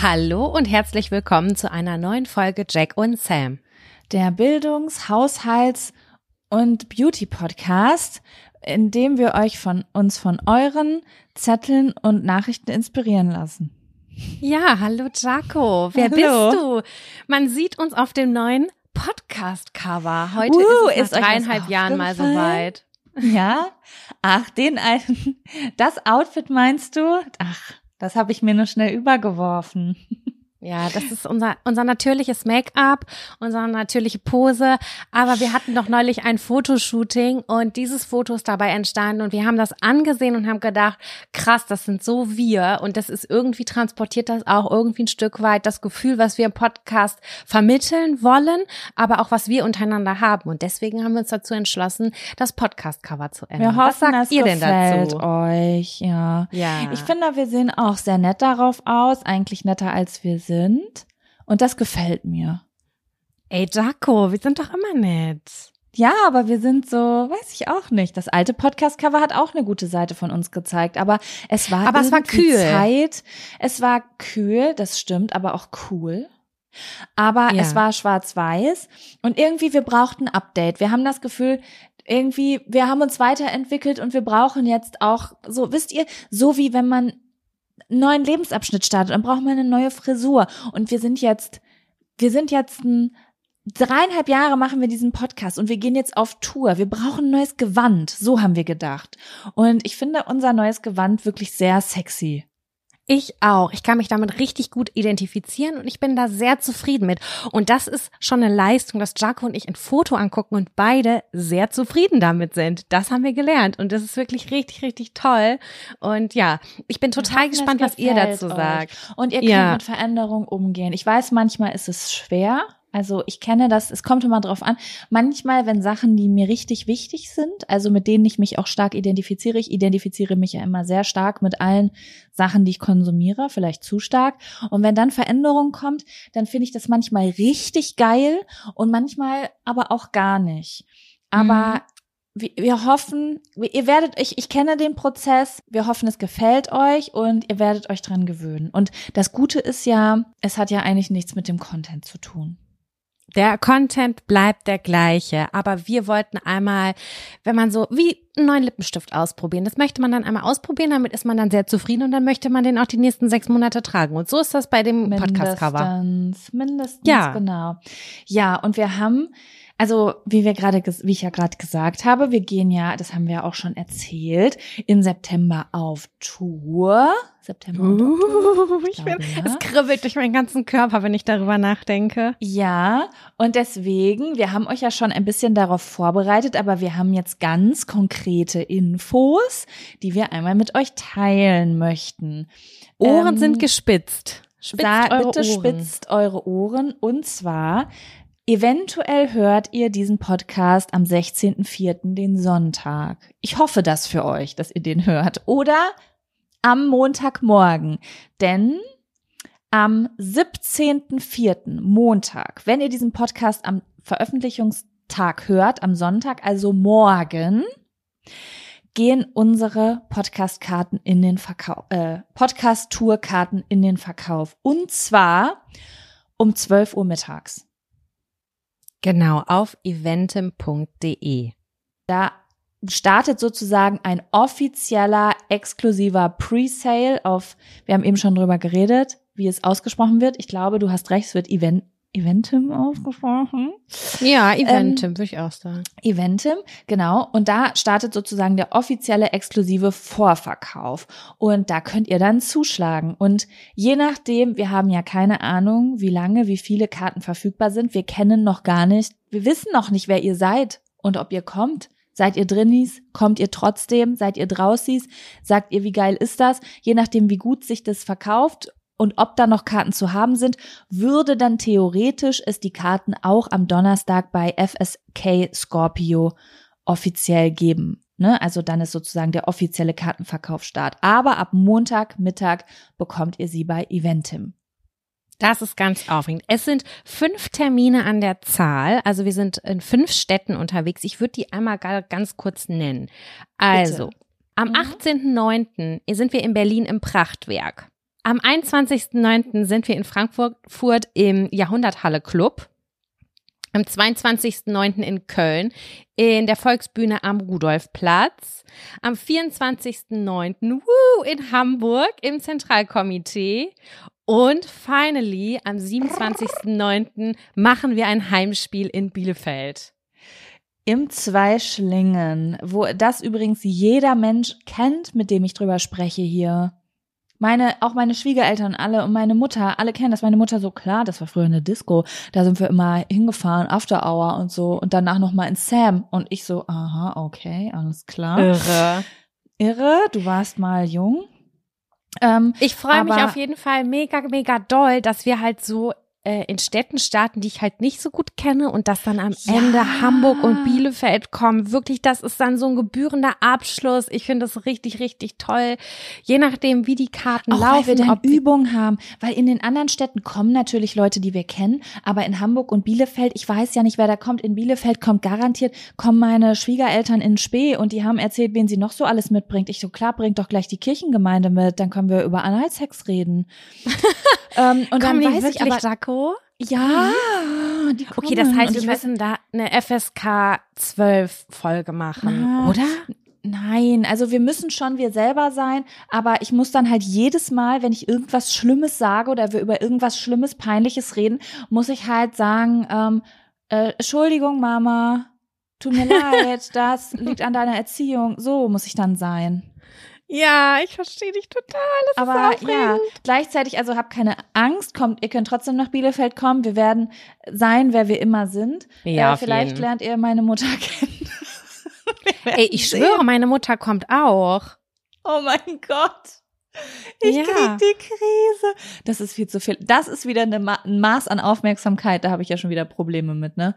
Hallo und herzlich willkommen zu einer neuen Folge Jack und Sam. Der Bildungs-, Haushalts- und Beauty-Podcast, in dem wir euch von uns von euren Zetteln und Nachrichten inspirieren lassen. Ja, hallo Jaco. Wer Hallo. bist du? Man sieht uns auf dem neuen Podcast-Cover. Heute Uh, ist es nach dreieinhalb Jahren mal soweit. Ja? Ach, den einen, das Outfit meinst du? Ach, das habe ich mir nur schnell übergeworfen. Ja, das ist unser, unser natürliches Make-up, unsere natürliche Pose. Aber wir hatten doch neulich ein Fotoshooting und dieses Foto ist dabei entstanden und wir haben das angesehen und haben gedacht, krass, das sind so wir und das ist irgendwie transportiert das auch irgendwie ein Stück weit das Gefühl, was wir im Podcast vermitteln wollen, aber auch was wir untereinander haben. Und deswegen haben wir uns dazu entschlossen, das Podcast-Cover zu ändern. Wir hoffen, was sagt ihr denn dazu? euch. Ja. Ja. Ich finde, wir sehen auch sehr nett darauf aus, eigentlich netter als wir sind. Und das gefällt mir. Ey, Jaco, wir sind doch immer nett. Ja, aber wir sind so, weiß ich auch nicht. Das alte Podcast-Cover hat auch eine gute Seite von uns gezeigt, aber es war Aber es war kühl. Zeit. Es war kühl, das stimmt, aber auch cool. Aber Ja. es war schwarz-weiß und irgendwie wir brauchten ein Update. Wir haben das Gefühl, irgendwie wir haben uns weiterentwickelt und wir brauchen jetzt auch so, wisst ihr, so wie wenn man neuen Lebensabschnitt startet, dann braucht man eine neue Frisur und wir sind jetzt wir sind jetzt ein dreieinhalb Jahre machen wir diesen Podcast und wir gehen jetzt auf Tour. Wir brauchen ein neues Gewand. So haben wir gedacht. Und ich finde unser neues Gewand wirklich sehr sexy. Ich auch. Ich kann mich damit richtig gut identifizieren und ich bin da sehr zufrieden mit. Und das ist schon eine Leistung, dass Jaco und ich ein Foto angucken und beide sehr zufrieden damit sind. Das haben wir gelernt und das ist wirklich richtig, richtig toll. Und ja, ich bin total es gespannt, was ihr dazu euch. sagt. Und ihr könnt Ja. mit Veränderung umgehen. Ich weiß, manchmal ist es schwer. Also ich kenne das, es kommt immer drauf an. Manchmal, wenn Sachen, die mir richtig wichtig sind, also mit denen ich mich auch stark identifiziere, ich identifiziere mich ja immer sehr stark mit allen Sachen, die ich konsumiere, vielleicht zu stark. Und wenn dann Veränderung kommt, dann finde ich das manchmal richtig geil und manchmal aber auch gar nicht. Aber Mhm. wir, hoffen, ihr werdet, ich, ich kenne den Prozess, wir hoffen, es gefällt euch und ihr werdet euch dran gewöhnen. Und das Gute ist ja, es hat ja eigentlich nichts mit dem Content zu tun. Der Content bleibt der gleiche, aber wir wollten einmal, wenn man so wie einen neuen Lippenstift ausprobieren, das möchte man dann einmal ausprobieren, damit ist man dann sehr zufrieden und dann möchte man den auch die nächsten sechs Monate tragen. Und so ist das bei dem Podcast-Cover. Mindestens, mindestens, Ja. genau. Ja, und wir haben Also, wie wir gerade, wie ich ja gerade gesagt habe, wir gehen ja, das haben wir auch schon erzählt, im September auf Tour. September uh, ich bin, ja. Es kribbelt durch meinen ganzen Körper, wenn ich darüber nachdenke. Ja, und deswegen, wir haben euch ja schon ein bisschen darauf vorbereitet, aber wir haben jetzt ganz konkrete Infos, die wir einmal mit euch teilen möchten. Ohren ähm, sind gespitzt. Spitzt eure bitte Ohren. spitzt eure Ohren. Und zwar Eventuell hört ihr diesen Podcast am 16.04., den Sonntag. Ich hoffe das für euch, dass ihr den hört. Oder am Montagmorgen. Denn am 17.04. Montag, wenn ihr diesen Podcast am Veröffentlichungstag hört, am Sonntag, also morgen, gehen unsere Podcastkarten in den Verkauf, äh, Podcast-Tourkarten in den Verkauf. Und zwar um 12 Uhr mittags. Genau, auf eventim.de. Da startet sozusagen ein offizieller, exklusiver Presale auf, wir haben eben schon drüber geredet, wie es ausgesprochen wird. Ich glaube, du hast recht, es wird Event, Eventim ausgesprochen. Ja, Eventim, ähm, würde ich auch sagen. Eventim, genau. Und da startet sozusagen der offizielle exklusive Vorverkauf. Und da könnt ihr dann zuschlagen. Und je nachdem, wir haben ja keine Ahnung, wie lange, wie viele Karten verfügbar sind. Wir kennen noch gar nicht, wir wissen noch nicht, wer ihr seid und ob ihr kommt. Seid ihr drinnies? Kommt ihr trotzdem? Seid ihr draußies? Sagt ihr, wie geil ist das? Je nachdem, wie gut sich das verkauft und ob da noch Karten zu haben sind, würde dann theoretisch es die Karten auch am Donnerstag bei FSK Scorpio offiziell geben. Ne? Also dann ist sozusagen der offizielle Kartenverkauf Start. Aber ab Montag Mittag bekommt ihr sie bei Eventim. Das ist ganz aufregend. Es sind fünf Termine an der Zahl. Also wir sind in fünf Städten unterwegs. Ich würde die einmal ganz kurz nennen. Also, Bitte. am 18.09. Mhm. sind wir in Berlin im Prachtwerk. Am 21.09. sind wir in Frankfurt im Jahrhunderthalle Club. Am 22.09. in Köln in der Volksbühne am Rudolfplatz. Am 24.09. in Hamburg im Zentralkomitee. Und finally, am 27.09. machen wir ein Heimspiel in Bielefeld. Im Zweischlingen, wo das übrigens jeder Mensch kennt, mit dem ich drüber spreche hier. Meine, auch meine Schwiegereltern alle und meine Mutter, alle kennen das. Meine Mutter so, klar, das war früher eine Disco. Da sind wir immer hingefahren, After Hour und so. Und danach nochmal in Sam. Und ich so, aha, okay, alles klar. Irre. Irre, du warst mal jung. Ähm, ich freue mich auf jeden Fall mega, mega doll, dass wir halt so äh, in Städten starten, die ich halt nicht so gut kenne und dass dann am ja. Ende Hamburg und Bielefeld kommen. Wirklich, das ist dann so ein gebührender Abschluss. Ich finde das richtig, richtig toll. Je nachdem, wie die Karten Auch laufen. Weil wir dann Übung haben. Weil in den anderen Städten kommen natürlich Leute, die wir kennen. Aber in Hamburg und Bielefeld, ich weiß ja nicht, wer da kommt. In Bielefeld kommt garantiert, kommen meine Schwiegereltern in Spee und die haben erzählt, wen sie noch so alles mitbringt. Ich so, klar, bringt doch gleich die Kirchengemeinde mit. Dann können wir über Analsex reden. ähm, und dann weiß ich aber, Ja, mhm. die kommen. Okay, das heißt, wir müssen da eine FSK 12 Folge machen, Na, oder? Nein, also wir müssen schon wir selber sein, aber ich muss dann halt jedes Mal, wenn ich irgendwas Schlimmes sage oder wir über irgendwas Schlimmes, Peinliches reden, muss ich halt sagen, ähm, äh, Entschuldigung, Mama, tut mir leid, das liegt an deiner Erziehung. So muss ich dann sein. Ja, ich verstehe dich total. Das Aber ja, gleichzeitig, also habt keine Angst, kommt, ihr könnt trotzdem nach Bielefeld kommen. Wir werden sein, wer wir immer sind. Ja, äh, vielleicht jeden. lernt ihr meine Mutter kennen. Ey, ich schwöre, meine Mutter kommt auch. Oh mein Gott. Ich ja. krieg die Krise. Das ist viel zu viel. Das ist wieder eine Ma ein Maß an Aufmerksamkeit. Da habe ich ja schon wieder Probleme mit, ne?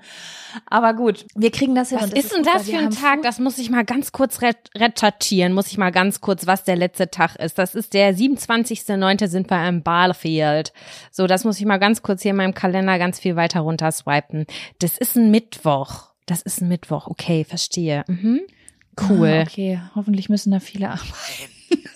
Aber gut, wir kriegen das hin. Was ist denn das für ein Tag? Das muss ich mal ganz kurz recherchieren. Muss ich mal ganz kurz, was der letzte Tag ist. Das ist der 27.09. sind wir im Barfield. So, das muss ich mal ganz kurz hier in meinem Kalender ganz viel weiter runter swipen. Das ist ein Mittwoch. Das ist ein Mittwoch. Okay, verstehe. Mhm. Cool. Ah, okay, hoffentlich müssen da viele arbeiten.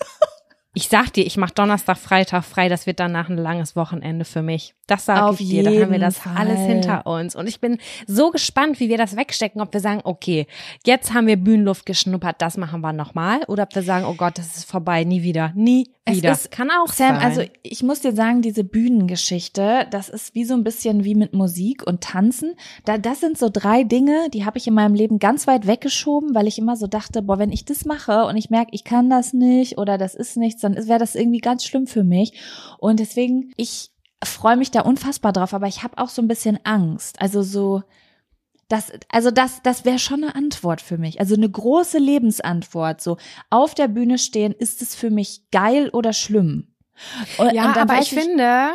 Ich sag dir, ich mach Donnerstag, Freitag frei. Das wird danach ein langes Wochenende für mich. Das sage ich dir. Da haben wir das Fall. alles hinter uns. Und ich bin so gespannt, wie wir das wegstecken. Ob wir sagen, okay, jetzt haben wir Bühnenluft geschnuppert, das machen wir nochmal. Oder ob wir sagen, oh Gott, das ist vorbei, nie wieder, nie Es wieder. ist- Kann auch Sam, sein. also ich muss dir sagen, diese Bühnengeschichte, das ist wie so ein bisschen wie mit Musik und Tanzen. Da, das sind so drei Dinge, die habe ich in meinem Leben ganz weit weggeschoben, weil ich immer so dachte, boah, wenn ich das mache und ich merke, ich kann das nicht oder das ist nichts, dann wäre das irgendwie ganz schlimm für mich. Und deswegen, ich freue mich da unfassbar drauf, aber ich habe auch so ein bisschen Angst. Also so, das, also das, das wäre schon eine Antwort für mich. Also eine große Lebensantwort. So auf der Bühne stehen, ist es für mich geil oder schlimm? Und, Ja, und aber weiß ich finde,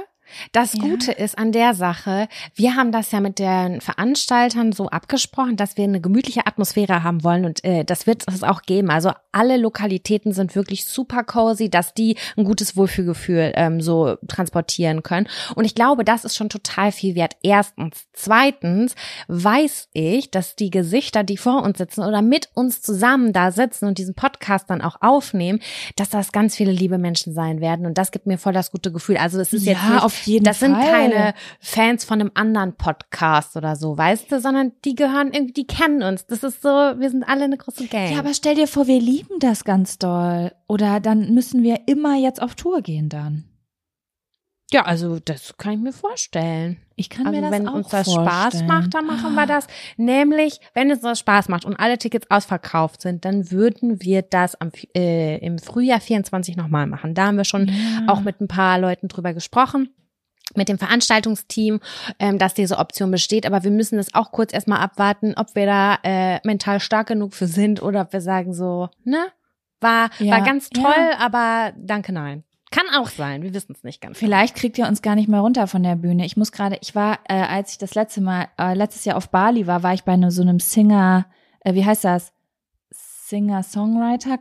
das Ja. Gute ist an der Sache, wir haben das ja mit den Veranstaltern so abgesprochen, dass wir eine gemütliche Atmosphäre haben wollen und äh, das wird es auch geben. Also alle Lokalitäten sind wirklich super cozy, dass die ein gutes Wohlfühlgefühl ähm, so transportieren können. Und ich glaube, das ist schon total viel wert. Erstens. Zweitens weiß ich, dass die Gesichter, die vor uns sitzen oder mit uns zusammen da sitzen und diesen Podcast dann auch aufnehmen, dass das ganz viele liebe Menschen sein werden. Und das gibt mir voll das gute Gefühl. Also es ist jetzt Ja, nicht, auf jeden das sind Fall. keine Fans von einem anderen Podcast oder so, weißt du, sondern die gehören irgendwie, die kennen uns. Das ist so, wir sind alle eine große Gang. Ja, aber stell dir vor, wir lieben das ganz doll. Oder dann müssen wir immer jetzt auf Tour gehen dann. ja, also das kann ich mir vorstellen. Ich kann Also mir das wenn auch uns das vorstellen. Spaß macht, dann machen wir das. Nämlich, wenn es uns Spaß macht und alle Tickets ausverkauft sind, dann würden wir das am, äh, im Frühjahr 24 nochmal machen. Da haben wir schon Ja. auch mit ein paar Leuten drüber gesprochen mit dem Veranstaltungsteam, ähm, dass diese Option besteht. Aber wir müssen das auch kurz erstmal abwarten, ob wir da äh, mental stark genug für sind oder ob wir sagen so, ne, war, Ja, war ganz ja. toll, aber danke, nein. Kann auch sein, wir wissen es nicht ganz. Vielleicht kriegt ihr uns gar nicht mehr runter von der Bühne. Ich muss gerade, ich war, äh, als ich das letzte Mal, äh, letztes Jahr auf Bali war, war ich bei ne, so einem Singer, äh, wie heißt das? Singer-Songwriter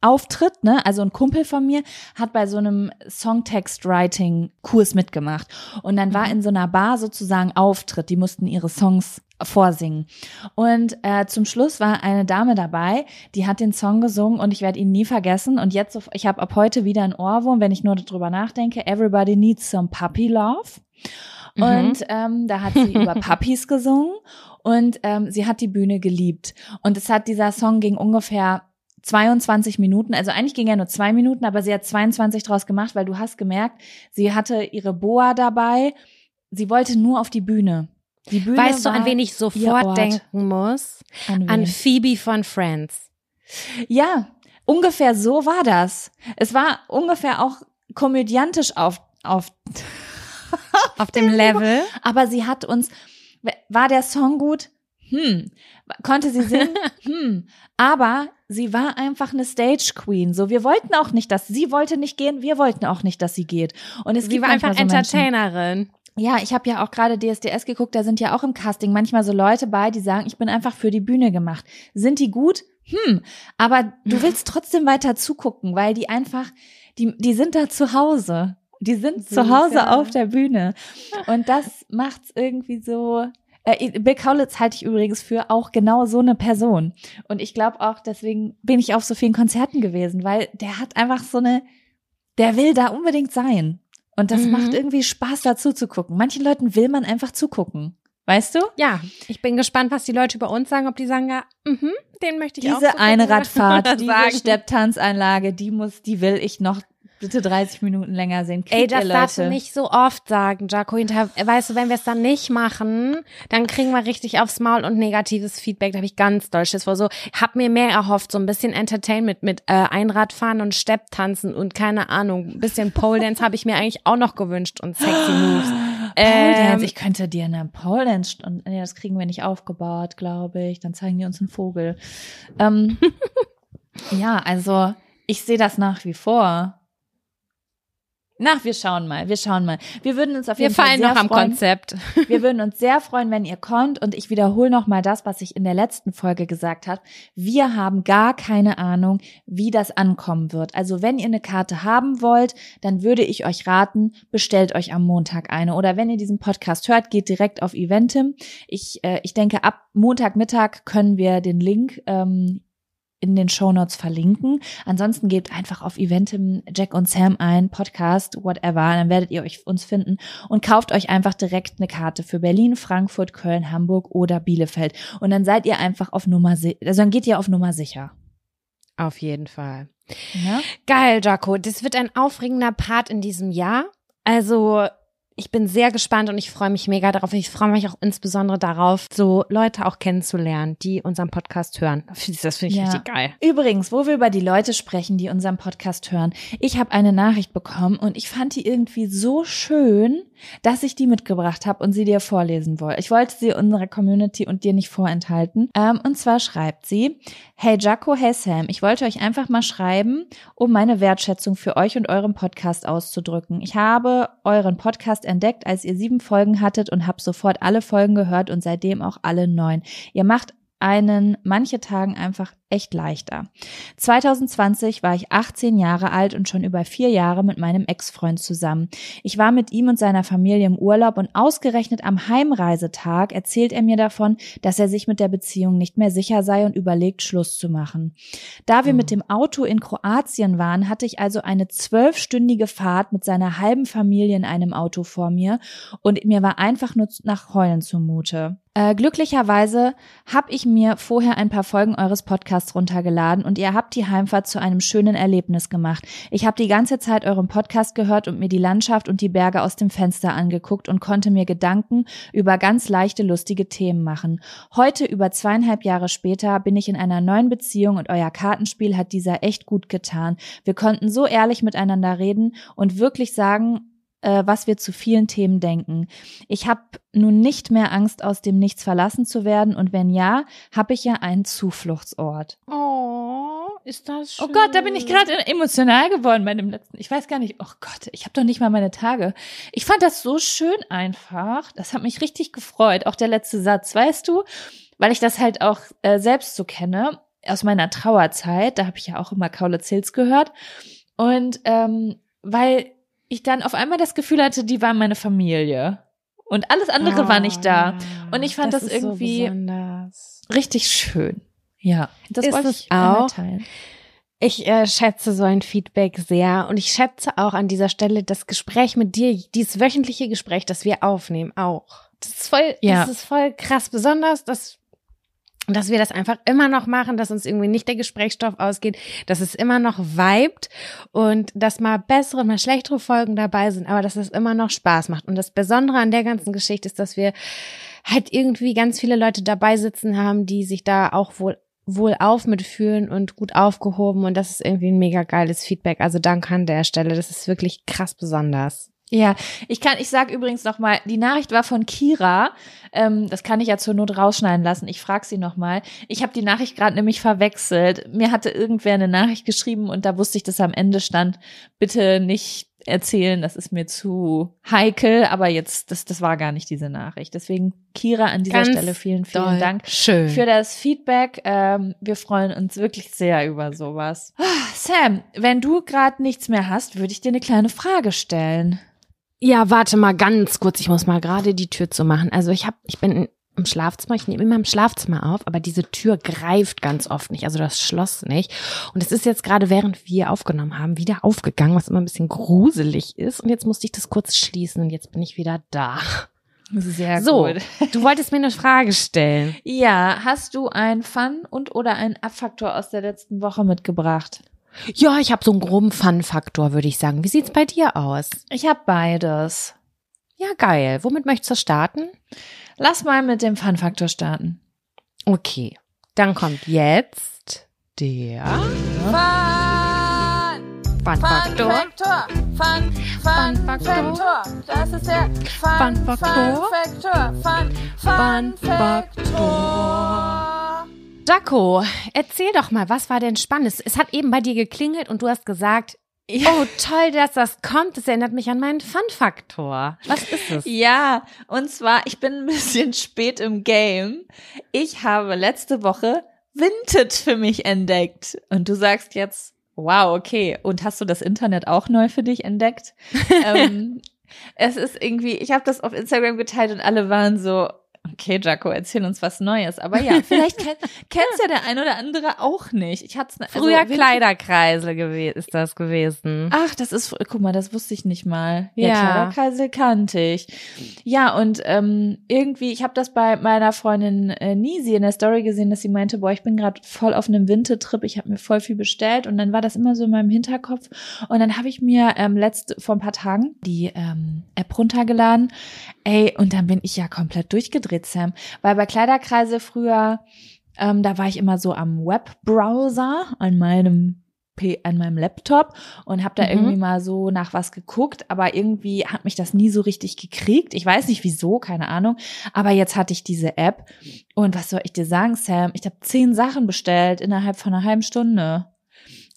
Auftritt, ne? Also ein Kumpel von mir hat bei so einem Songtext-Writing-Kurs mitgemacht. Und dann war in so einer Bar sozusagen Auftritt. Die mussten ihre Songs vorsingen. Und äh, zum Schluss war eine Dame dabei, die hat den Song gesungen und ich werde ihn nie vergessen. Und jetzt, so- ich habe ab heute wieder ein Ohrwurm, wenn ich nur darüber nachdenke. Everybody needs some puppy love. Mhm. Und ähm, da hat sie über Puppies gesungen und ähm, sie hat die Bühne geliebt. Und es hat dieser Song ging ungefähr 22 Minuten, also eigentlich ging er nur zwei Minuten, aber sie hat 22 draus gemacht, weil du hast gemerkt, sie hatte ihre Boa dabei. Sie wollte nur auf die Bühne. Die Bühne Weißt du, an wen ich sofort Ort. denken muss? An, An? Phoebe von Friends. Ja, ungefähr so war das. Es war ungefähr auch komödiantisch auf, auf Auf dem Level. Aber sie hat uns, war der Song gut? Hm. Konnte sie singen? Hm. Aber sie war einfach eine Stage Queen. So, wir wollten auch nicht, dass sie wollte nicht gehen, wir wollten auch nicht, dass sie geht. Und es Sie gibt war einfach so Menschen- Entertainerin. Ja, ich habe ja auch gerade DSDS geguckt, da sind ja auch im Casting manchmal so Leute bei, die sagen, ich bin einfach für die Bühne gemacht. Sind die gut? Hm, aber du willst trotzdem weiter zugucken, weil die einfach, die, die sind da zu Hause. Die sind zu Süß, Hause auf der Bühne. Und das macht's irgendwie so. Äh, Bill Kaulitz halte ich übrigens für auch genau so eine Person. Und ich glaube auch, deswegen bin ich auf so vielen Konzerten gewesen, weil der hat einfach so eine, der will da unbedingt sein. Und das Mhm. macht irgendwie Spaß, dazu zu gucken. Manchen Leuten will man einfach zugucken. Weißt du? Ja, ich bin gespannt, was die Leute über uns sagen, ob die sagen, ja, mhm, den möchte ich auch Diese so Einradfahrt, gucken. diese. Stepptanzeinlage, die muss, die will ich noch bitte 30 Minuten länger sehen. Ey, Kriegt das ihr, darfst du nicht so oft sagen, Jaco. Hinterher- Weißt du, wenn wir es dann nicht machen, dann kriegen wir richtig aufs Maul und negatives Feedback. Da habe ich ganz doll Schiss vor. So, hab mir mehr erhofft, so ein bisschen Entertainment mit äh, Einradfahren und Stepptanzen und keine Ahnung, ein bisschen Pole Dance habe ich mir eigentlich auch noch gewünscht und sexy Moves. Pole Ähm, Dance. Ich könnte dir eine Pole Dance und nee, das kriegen wir nicht aufgebaut, glaube ich. Dann zeigen die uns einen Vogel. Ähm, ja, also ich sehe das nach wie vor. Na, wir schauen mal, wir schauen mal. Wir würden uns auf wir jeden Fall fallen sehr noch am freuen. Konzept. Wir würden uns sehr freuen, wenn ihr kommt. Und ich wiederhole nochmal das, was ich in der letzten Folge gesagt habe. Wir haben gar keine Ahnung, wie das ankommen wird. Also wenn ihr eine Karte haben wollt, dann würde ich euch raten, bestellt euch am Montag eine. Oder wenn ihr diesen Podcast hört, geht direkt auf Eventim. Ich, äh, ich denke, ab Montagmittag können wir den Link ähm, in den Shownotes verlinken. Ansonsten gebt einfach auf Eventim Jack und Sam ein, Podcast, whatever, dann werdet ihr euch uns finden und kauft euch einfach direkt eine Karte für Berlin, Frankfurt, Köln, Hamburg oder Bielefeld. Und dann seid ihr einfach auf Nummer, also dann geht ihr auf Nummer sicher. Auf jeden Fall. Ja? Geil, Jaco. Das wird ein aufregender Part in diesem Jahr. Also ich bin sehr gespannt und ich freue mich mega darauf. Ich freue mich auch insbesondere darauf, so Leute auch kennenzulernen, die unseren Podcast hören. Das finde ich Ja. richtig geil. Übrigens, wo wir über die Leute sprechen, die unseren Podcast hören. Ich habe eine Nachricht bekommen und ich fand die irgendwie so schön, dass ich die mitgebracht habe und sie dir vorlesen wollte. Ich wollte sie unserer Community und dir nicht vorenthalten. Ähm, und zwar schreibt sie, Hey Jaco, hey Sam, ich wollte euch einfach mal schreiben, um meine Wertschätzung für euch und euren Podcast auszudrücken. Ich habe euren Podcast entdeckt, als ihr sieben Folgen hattet und habe sofort alle Folgen gehört und seitdem auch alle neun. Ihr macht einen manche Tagen einfach echt leichter. 2020 war ich 18 Jahre alt und schon über vier Jahre mit meinem Ex-Freund zusammen. Ich war mit ihm und seiner Familie im Urlaub und ausgerechnet am Heimreisetag erzählt er mir davon, dass er sich mit der Beziehung nicht mehr sicher sei und überlegt, Schluss zu machen. Da wir mit dem Auto in Kroatien waren, hatte ich also eine zwölfstündige Fahrt mit seiner halben Familie in einem Auto vor mir und mir war einfach nur nach Heulen zumute. Äh, glücklicherweise habe ich mir vorher ein paar Folgen eures Podcasts runtergeladen und ihr habt die Heimfahrt zu einem schönen Erlebnis gemacht. Ich habe die ganze Zeit euren Podcast gehört und mir die Landschaft und die Berge aus dem Fenster angeguckt und konnte mir Gedanken über ganz leichte, lustige Themen machen. Heute, über zweieinhalb Jahre später, bin ich in einer neuen Beziehung und euer Kartenspiel hat dieser echt gut getan. Wir konnten so ehrlich miteinander reden und wirklich sagen, äh, was wir zu vielen Themen denken. Ich habe nun nicht mehr Angst, aus dem Nichts verlassen zu werden und wenn ja, habe ich ja einen Zufluchtsort. Oh, ist das schön. Oh Gott, da bin ich gerade emotional geworden bei dem letzten. Ich weiß gar nicht. Oh Gott, ich habe doch nicht mal meine Tage. Ich fand das so schön einfach. Das hat mich richtig gefreut. Auch der letzte Satz, weißt du, weil ich das halt auch äh, selbst so kenne aus meiner Trauerzeit. Da habe ich ja auch immer Kaulitz Hills gehört und ähm, weil ich dann auf einmal das Gefühl hatte, die waren meine Familie. Und alles andere war nicht da. Und ich fand das, ist irgendwie so richtig schön. Ja, das Ist wollte ich auch? teilen. Ich äh, schätze so ein Feedback sehr und ich schätze auch an dieser Stelle das Gespräch mit dir, dieses wöchentliche Gespräch, das wir aufnehmen, auch. Das ist voll, Ja. das ist voll krass, besonders, dass dass wir das einfach immer noch machen, dass uns irgendwie nicht der Gesprächsstoff ausgeht, dass es immer noch vibet und dass mal bessere und mal schlechtere Folgen dabei sind, aber dass es immer noch Spaß macht. Und das Besondere an der ganzen Geschichte ist, dass wir halt irgendwie ganz viele Leute dabei sitzen haben, die sich da auch wohl wohl auf mitfühlen und gut aufgehoben und das ist irgendwie ein mega geiles Feedback. Also danke an der Stelle. Das ist wirklich krass besonders. Ja, ich kann, ich sag übrigens noch mal, die Nachricht war von Kira. Ähm, das kann ich ja zur Not rausschneiden lassen. Ich frage sie noch mal. Ich habe die Nachricht gerade nämlich verwechselt. Mir hatte irgendwer eine Nachricht geschrieben und da wusste ich, dass am Ende stand, bitte nicht erzählen, das ist mir zu heikel. Aber jetzt, das, das war gar nicht diese Nachricht. Deswegen, Kira, an dieser Ganz Stelle vielen, vielen doll Dank Schön. für das Feedback. Ähm, wir freuen uns wirklich sehr über sowas. Ah, Sam, wenn du gerade nichts mehr hast, würde ich dir eine kleine Frage stellen. Ja, warte mal ganz kurz. Ich muss mal gerade die Tür zu machen. Also ich habe, ich bin im Schlafzimmer. Ich nehme immer im Schlafzimmer auf, aber diese Tür greift ganz oft nicht. Also das Schloss nicht. Und es ist jetzt gerade, während wir aufgenommen haben, wieder aufgegangen, was immer ein bisschen gruselig ist. Und jetzt musste ich das kurz schließen und jetzt bin ich wieder da. Sehr so, gut. du wolltest mir eine Frage stellen. Ja, hast du ein Fun und oder einen Abfaktor aus der letzten Woche mitgebracht? Ja, ich habe so einen groben Fun-Faktor, würde ich sagen. Wie sieht's bei dir aus? Ich habe beides. Ja, geil. Womit möchtest du starten? Lass mal mit dem Fun-Faktor starten. Okay, dann kommt jetzt der Fun-Faktor. Faktor. Fun, Fun, Fun Faktor. Das ist der Fun, Fun Faktor. Fun Faktor. Fun, Fun Fun Faktor. Jaco, erzähl doch mal, was war denn spannend? Es hat eben bei dir geklingelt und du hast gesagt, oh toll, dass das kommt. Das erinnert mich an meinen Fun-Faktor. Was ist es? Ja, und zwar, ich bin ein bisschen spät im Game. Ich habe letzte Woche Vinted für mich entdeckt. Und du sagst jetzt, wow, okay. Und hast du das Internet auch neu für dich entdeckt? ähm, es ist irgendwie, ich habe das auf Instagram geteilt und alle waren so, Okay, Jaco, erzähl uns was Neues. Aber ja, vielleicht kennt kennt's ja der ein oder andere auch nicht. Ich hatte also, Früher Kleiderkreisel gew ist das gewesen. Ach, das ist, guck mal, das wusste ich nicht mal. Ja, Ja. Kleiderkreisel kannte ich. Ja, und ähm, irgendwie, ich habe das bei meiner Freundin äh, Nisi in der Story gesehen, dass sie meinte, boah, ich bin gerade voll auf einem Wintertrip, ich habe mir voll viel bestellt und dann war das immer so in meinem Hinterkopf und dann habe ich mir ähm, letzt vor ein paar Tagen die ähm, App runtergeladen. Ey, und dann bin ich ja komplett durchgedreht, Sam, weil bei Kleiderkreisel früher ähm, da war ich immer so am Webbrowser an meinem P an meinem Laptop und habe da Mhm. irgendwie mal so nach was geguckt, aber irgendwie hat mich das nie so richtig gekriegt. Ich weiß nicht wieso, keine Ahnung. Aber jetzt hatte ich diese App und was soll ich dir sagen, Sam? Ich habe zehn Sachen bestellt innerhalb von einer halben Stunde.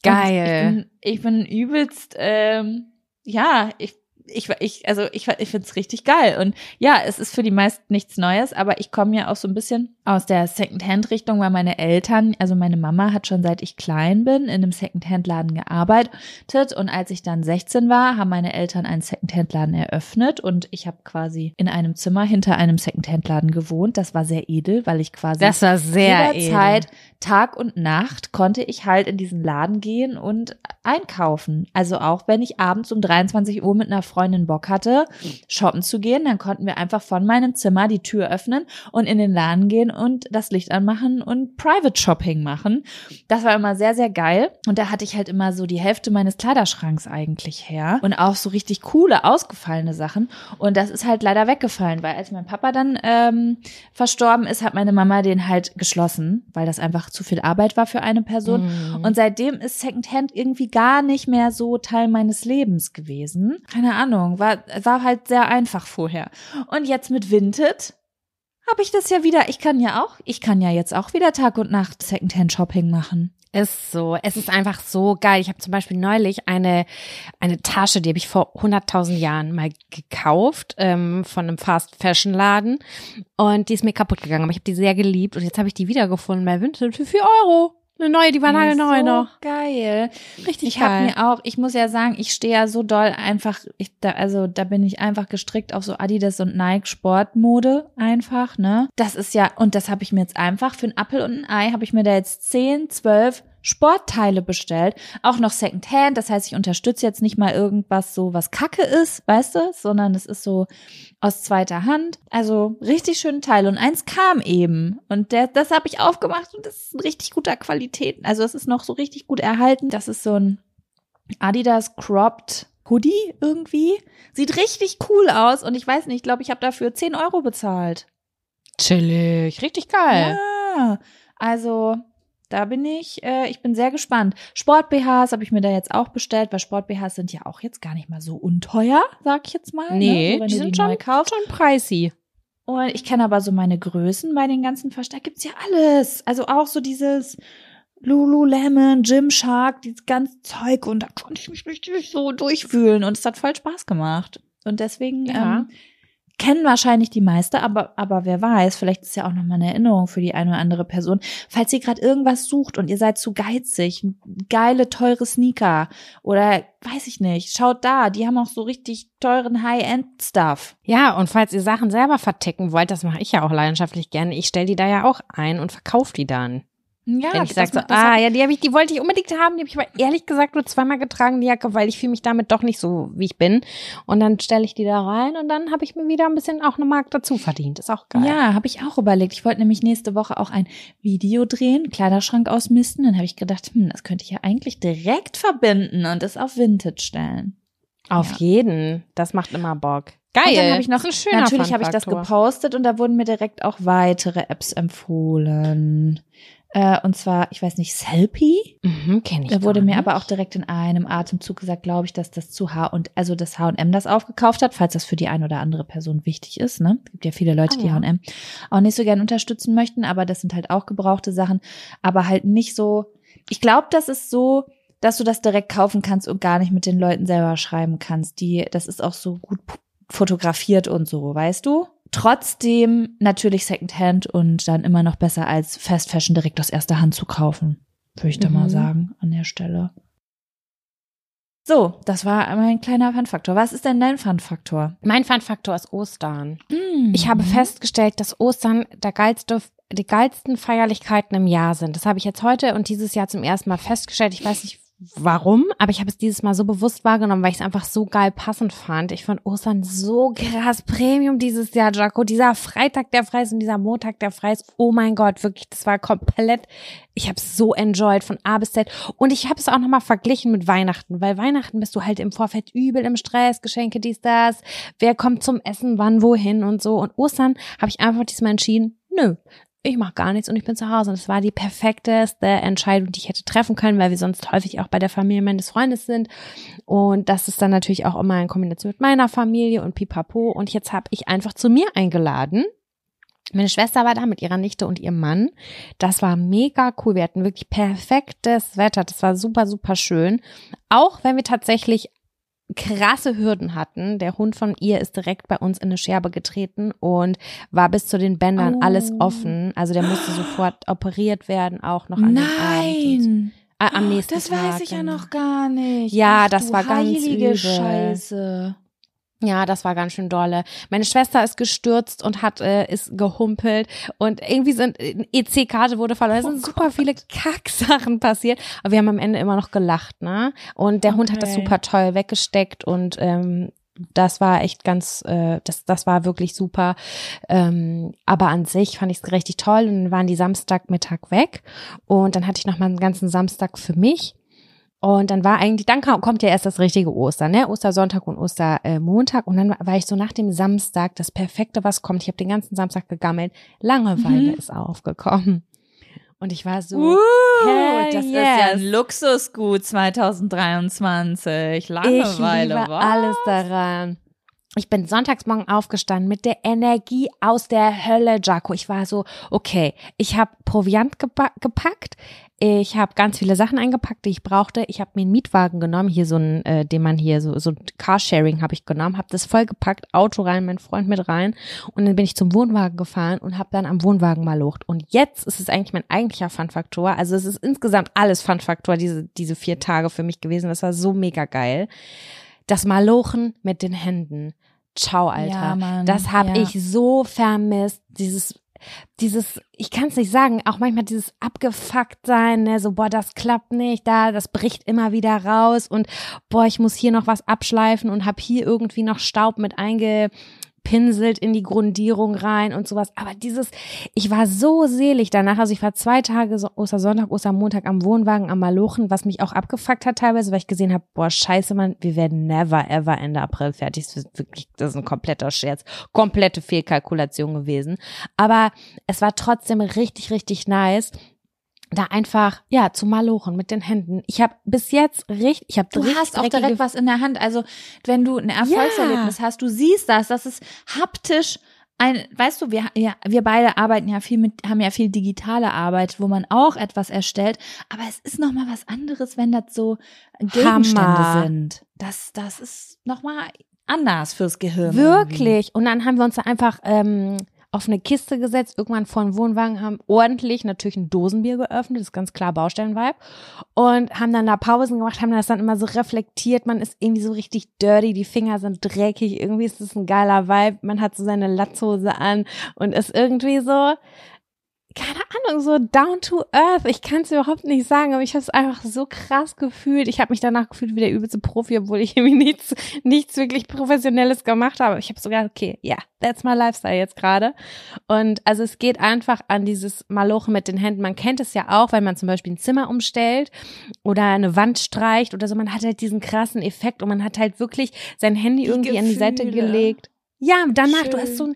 Und Geil. Ich bin, ich bin übelst, ähm, ja, ich ich, ich, also ich, ich finde es richtig geil. Und ja, es ist für die meisten nichts Neues, aber ich komme ja auch so ein bisschen aus der Secondhand-Richtung, weil meine Eltern, also meine Mama hat schon seit ich klein bin in einem Secondhand-Laden gearbeitet. Und als ich dann 16 war, haben meine Eltern einen Secondhand-Laden eröffnet und ich habe quasi in einem Zimmer hinter einem Secondhand-Laden gewohnt. Das war sehr edel, weil ich quasi Das war sehr jederzeit, Tag und Nacht, konnte ich halt in diesen Laden gehen und einkaufen. Also auch wenn ich abends um 23 Uhr mit einer Freundin Bock hatte, shoppen zu gehen, dann konnten wir einfach von meinem Zimmer die Tür öffnen und in den Laden gehen und das Licht anmachen und Private Shopping machen. Das war immer sehr, sehr geil. Und da hatte ich halt immer so die Hälfte meines Kleiderschranks eigentlich her. Und auch so richtig coole, ausgefallene Sachen. Und das ist halt leider weggefallen, weil als mein Papa dann ähm, verstorben ist, hat meine Mama den halt geschlossen, weil das einfach zu viel Arbeit war für eine Person. Mhm. Und seitdem ist Secondhand irgendwie gar nicht mehr so Teil meines Lebens gewesen. Keine Ahnung, war, war halt sehr einfach vorher. Und jetzt mit Vinted habe ich das ja wieder. Ich kann ja auch, ich kann ja jetzt auch wieder Tag und Nacht Secondhand Shopping machen. Ist so. Es ist einfach so geil. Ich habe zum Beispiel neulich eine, eine Tasche, die habe ich vor 100.000 Jahren mal gekauft ähm, von einem Fast-Fashion-Laden. Und die ist mir kaputt gegangen. Aber ich habe die sehr geliebt. Und jetzt habe ich die wiedergefunden bei Vinted für 4 Euro. Eine neue, die war nagelneu so noch. geil. Richtig Ich habe geil. mir auch, ich muss ja sagen, ich stehe ja so doll einfach, ich, da, also da bin ich einfach gestrickt auf so Adidas und Nike Sportmode einfach, ne? Das ist ja, und das habe ich mir jetzt einfach für einen Appel und ein Ei, habe ich mir da jetzt 10, 12 Sportteile bestellt, auch noch Secondhand, das heißt, ich unterstütze jetzt nicht mal irgendwas so, was Kacke ist, weißt du, sondern es ist so aus zweiter Hand, also richtig schöne Teile. Und eins kam eben. Und der, das habe ich aufgemacht und das ist in richtig guter Qualität, also es ist noch so richtig gut erhalten, das ist so ein Adidas Cropped Hoodie irgendwie, sieht richtig cool aus und ich weiß nicht, ich glaube, ich habe dafür 10 Euro bezahlt. Chillig. Richtig geil. Ja, also da bin ich, äh, ich bin sehr gespannt. Sport-BHs habe ich mir da jetzt auch bestellt, weil Sport-BHs sind ja auch jetzt gar nicht mal so unteuer, sag ich jetzt mal. Nee, ne? so, wenn die sind neu schon, schon pricey. Und ich kenne aber so meine Größen bei den ganzen Verstärk. Gibt's ja alles. Also auch so dieses Lululemon, Gymshark, dieses ganze Zeug. Und da konnte ich mich richtig so durchfühlen. Und es hat voll Spaß gemacht. Und deswegen Ja. ähm, kennen wahrscheinlich die meiste, aber, aber wer weiß, vielleicht ist ja auch nochmal eine Erinnerung für die eine oder andere Person. Falls ihr gerade irgendwas sucht und ihr seid zu geizig, geile, teure Sneaker oder weiß ich nicht, schaut da, die haben auch so richtig teuren High-End-Stuff. Ja, und falls ihr Sachen selber verticken wollt, das mache ich ja auch leidenschaftlich gerne. Ich stelle die da ja auch ein und verkaufe die dann. Ja, Wenn ich sage so, ah ja, die habe ich, die wollte ich unbedingt haben, die habe ich aber ehrlich gesagt nur zweimal getragen, die Jacke, weil ich fühle mich damit doch nicht so, wie ich bin. Und dann stelle ich die da rein und dann habe ich mir wieder ein bisschen auch eine Mark dazu verdient. Ist auch geil. Ja, habe ich auch überlegt. Ich wollte nämlich nächste Woche auch ein Video drehen, Kleiderschrank ausmisten. Dann habe ich gedacht, hm, das könnte ich ja eigentlich direkt verbinden und es auf Vintage stellen. Auf Ja. jeden. Das macht immer Bock. Geil. Und dann habe ich noch, ein schöner natürlich habe ich das gepostet und da wurden mir direkt auch weitere Apps empfohlen. Äh, und zwar, ich weiß nicht, Selfie? Mhm, kenne ich Da wurde mir nicht. aber auch direkt in einem Atemzug gesagt, glaube ich, dass das zu H und also das H&M das aufgekauft hat, falls das für die eine oder andere Person wichtig ist. Ne, es gibt ja viele Leute, Ah, die ja. H&M auch nicht so gern unterstützen möchten, aber das sind halt auch gebrauchte Sachen, aber halt nicht so. Ich glaube, das ist so, dass du das direkt kaufen kannst und gar nicht mit den Leuten selber schreiben kannst. Die, das ist auch so gut fotografiert und so, weißt du? Trotzdem natürlich Secondhand und dann immer noch besser als Fast Fashion direkt aus erster Hand zu kaufen. Würde ich da mal Mhm. sagen an der Stelle. So, das war mein kleiner Fun-Faktor. Was ist denn dein Fun-Faktor? Mein Fun-Faktor ist Ostern. Ich habe festgestellt, dass Ostern der geilste, die geilsten Feierlichkeiten im Jahr sind. Das habe ich jetzt heute und dieses Jahr zum ersten Mal festgestellt. Ich weiß nicht warum, aber ich habe es dieses Mal so bewusst wahrgenommen, weil ich es einfach so geil passend fand. Ich fand Ostern so krass Premium dieses Jahr, Jaco. Dieser Freitag der frei ist und dieser Montag der frei ist. Oh mein Gott, wirklich, das war komplett. Ich habe es so enjoyed von A bis Z und ich habe es auch nochmal verglichen mit Weihnachten, weil Weihnachten bist du halt im Vorfeld übel im Stress, Geschenke dies das, wer kommt zum Essen, wann wohin und so. Und Ostern habe ich einfach diesmal entschieden, nö, ich mache gar nichts und ich bin zu Hause. Und es war die perfekteste Entscheidung, die ich hätte treffen können, weil wir sonst häufig auch bei der Familie meines Freundes sind. Und das ist dann natürlich auch immer in Kombination mit meiner Familie und pipapo. Und jetzt habe ich einfach zu mir eingeladen. Meine Schwester war da mit ihrer Nichte und ihrem Mann. Das war mega cool. Wir hatten wirklich perfektes Wetter. Das war super, super schön. Auch wenn wir tatsächlich krasse Hürden hatten. Der Hund von ihr ist direkt bei uns in eine Scherbe getreten und war bis zu den Bändern Oh. alles offen. Also der musste sofort operiert werden, auch noch an. Nein! Äh, am nächsten Das Tag. weiß ich ja genau. noch gar nicht. Ja, Ach, das war ganz übel. Scheiße. Ja, das war ganz schön dolle. Meine Schwester ist gestürzt und hat äh, ist gehumpelt und irgendwie sind äh, EC-Karte wurde verloren. Es Oh sind super viele Kacksachen passiert, aber wir haben am Ende immer noch gelacht, ne? Und der Hund hat das Okay. super toll weggesteckt und ähm, das war echt ganz, äh, das, das war wirklich super. Ähm, aber an sich fand ich es richtig toll und dann waren die Samstagmittag weg und dann hatte ich noch mal einen ganzen Samstag für mich. Und dann war eigentlich, dann kommt ja erst das richtige Ostern, ne? Ostersonntag und Ostermontag. Und dann war- ich so nach dem Samstag, das Perfekte, was kommt. Ich habe den ganzen Samstag gegammelt. Langeweile Mhm. ist aufgekommen. Und ich war so, Uh, das ist ja yes. ein Luxusgut 2023. ich Langeweile, liebe was? alles daran. Ich bin sonntagsmorgen aufgestanden mit der Energie aus der Hölle, Jaco. Ich war so, okay, ich habe Proviant gepa gepackt, ich habe ganz viele Sachen eingepackt, die ich brauchte. Ich habe mir einen Mietwagen genommen, hier so ein, äh, den man hier so so ein Carsharing habe ich genommen, habe das vollgepackt, Auto rein, mein Freund mit rein und dann bin ich zum Wohnwagen gefahren und habe dann am Wohnwagen malocht. Und jetzt ist es eigentlich mein eigentlicher Fun-Faktor. Also es ist insgesamt alles Fun-Faktor diese diese vier Tage für mich gewesen. Das war so mega geil. Das Malochen mit den Händen. Ciao, Alter. Ja, Mann, das habe ja. ich so vermisst. Dieses, dieses, ich kann es nicht sagen, auch manchmal dieses abgefuckt sein, ne, so, boah, das klappt nicht, da, das bricht immer wieder raus und boah, ich muss hier noch was abschleifen und hab hier irgendwie noch Staub mit eingepinselt in die Grundierung rein und sowas. Aber dieses, ich war so selig danach. Also ich war zwei Tage, so Ostersonntag, Ostermontag am Wohnwagen am Malochen, was mich auch abgefuckt hat teilweise, weil ich gesehen habe, boah, scheiße, Mann, wir werden never ever Ende April fertig. Das ist wirklich, das ist ein kompletter Scherz. Komplette Fehlkalkulation gewesen. Aber es war trotzdem richtig, richtig nice. Da einfach, ja, zu malochen mit den Händen. Ich habe bis jetzt richtig, ich habe Du hast auch direkt was in der Hand. Also, wenn du ein Erfolgserlebnis hast, du siehst das, das ist haptisch. Ein, weißt du, wir, ja, wir beide arbeiten ja viel mit, haben ja viel digitale Arbeit, wo man auch etwas erstellt. Aber es ist noch mal was anderes, wenn das so Gegenstände Hammer. sind. Das, das ist noch mal anders fürs Gehirn. irgendwie. Wirklich. Und dann haben wir uns da einfach ähm, auf eine Kiste gesetzt, irgendwann vor den Wohnwagen, haben ordentlich natürlich ein Dosenbier geöffnet, das ist ganz klar Baustellenvibe. Und haben dann da Pausen gemacht, haben das dann immer so reflektiert. Man ist irgendwie so richtig dirty, die Finger sind dreckig, irgendwie ist das ein geiler Vibe. Man hat so seine Latzhose an und ist irgendwie so, keine Ahnung, so down to earth. Ich kann es überhaupt nicht sagen, aber ich habe es einfach so krass gefühlt. Ich habe mich danach gefühlt wie der übelste Profi, obwohl ich irgendwie nichts, nichts wirklich Professionelles gemacht habe. Ich habe so gedacht, okay, ja, yeah, that's my lifestyle jetzt gerade. Und also es geht einfach an dieses Malochen mit den Händen. Man kennt es ja auch, wenn man zum Beispiel ein Zimmer umstellt oder eine Wand streicht oder so. Man hat halt diesen krassen Effekt und man hat halt wirklich sein Handy Die irgendwie an die Seite Gefühle. gelegt. Ja, danach, du Schön. hast so ein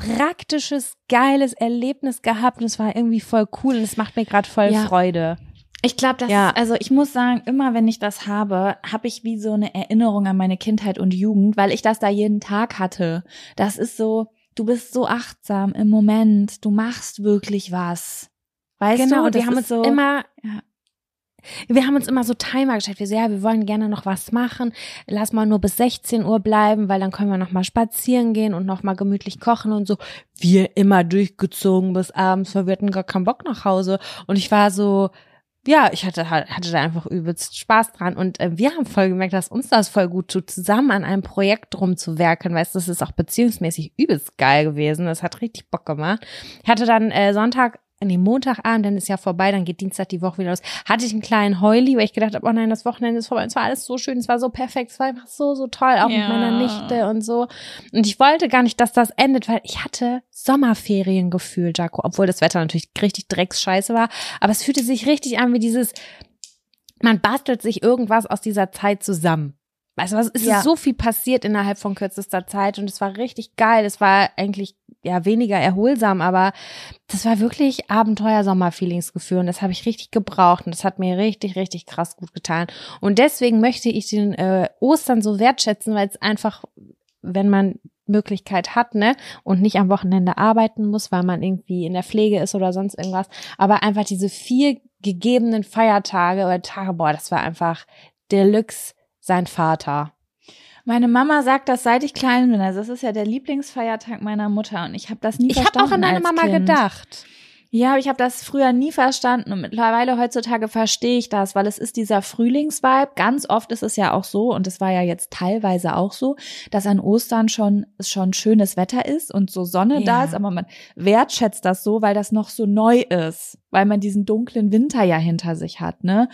praktisches, geiles Erlebnis gehabt und es war irgendwie voll cool und es macht mir gerade voll Ja. Freude. Ich glaube, das Ja. ist, also ich muss sagen, immer wenn ich das habe, habe ich wie so eine Erinnerung an meine Kindheit und Jugend, weil ich das da jeden Tag hatte. Das ist so, du bist so achtsam im Moment, du machst wirklich was. Weißt genau, du, und wir das haben uns so, immer, Ja. Wir haben uns immer so Timer gestellt. Wir so, ja, wir wollen gerne noch was machen. Lass mal nur bis 16 Uhr bleiben, weil dann können wir noch mal spazieren gehen und noch mal gemütlich kochen und so. Wir immer durchgezogen bis abends, weil wir hatten gar keinen Bock nach Hause. Und ich war so, ja, ich hatte halt, hatte da einfach übelst Spaß dran und äh, wir haben voll gemerkt, dass uns das voll gut tut, zusammen an einem Projekt rumzuwerken, weißt du, das ist auch beziehungsmäßig übelst geil gewesen, das hat richtig Bock gemacht. Ich hatte dann äh, Sonntag nee, Montagabend, dann ist ja vorbei, dann geht Dienstag die Woche wieder los. Hatte ich einen kleinen Heuli, weil ich gedacht habe, oh nein, das Wochenende ist vorbei. Es war alles so schön, es war so perfekt, es war einfach so, so toll, auch Ja. mit meiner Nichte und so. Und ich wollte gar nicht, dass das endet, weil ich hatte Sommerferiengefühl, Jaco, obwohl das Wetter natürlich richtig drecksscheiße war. Aber es fühlte sich richtig an wie dieses, man bastelt sich irgendwas aus dieser Zeit zusammen. Weißt du was, es Ja. ist so viel passiert innerhalb von kürzester Zeit und es war richtig geil. Es war eigentlich ja weniger erholsam, aber das war wirklich Abenteuer-Sommer-Feelingsgefühl und das habe ich richtig gebraucht und das hat mir richtig, richtig krass gut getan. Und deswegen möchte ich den äh, Ostern so wertschätzen, weil es einfach, wenn man Möglichkeit hat, ne, und nicht am Wochenende arbeiten muss, weil man irgendwie in der Pflege ist oder sonst irgendwas, aber einfach diese vier gegebenen Feiertage oder Tage, boah, das war einfach Deluxe sein Vater. Meine Mama sagt das, seit ich klein bin. Also es ist ja der Lieblingsfeiertag meiner Mutter und ich habe das nie Ich habe verstanden auch an deine Mama kind. gedacht. Ja, aber ich habe das früher nie verstanden und mittlerweile heutzutage verstehe ich das, weil es ist dieser Frühlingsvibe. Ganz oft ist es ja auch so und es war ja jetzt teilweise auch so, dass an Ostern schon schon schönes Wetter ist und so Sonne Ja. da ist, aber man wertschätzt das so, weil das noch so neu ist, weil man diesen dunklen Winter ja hinter sich hat, ne?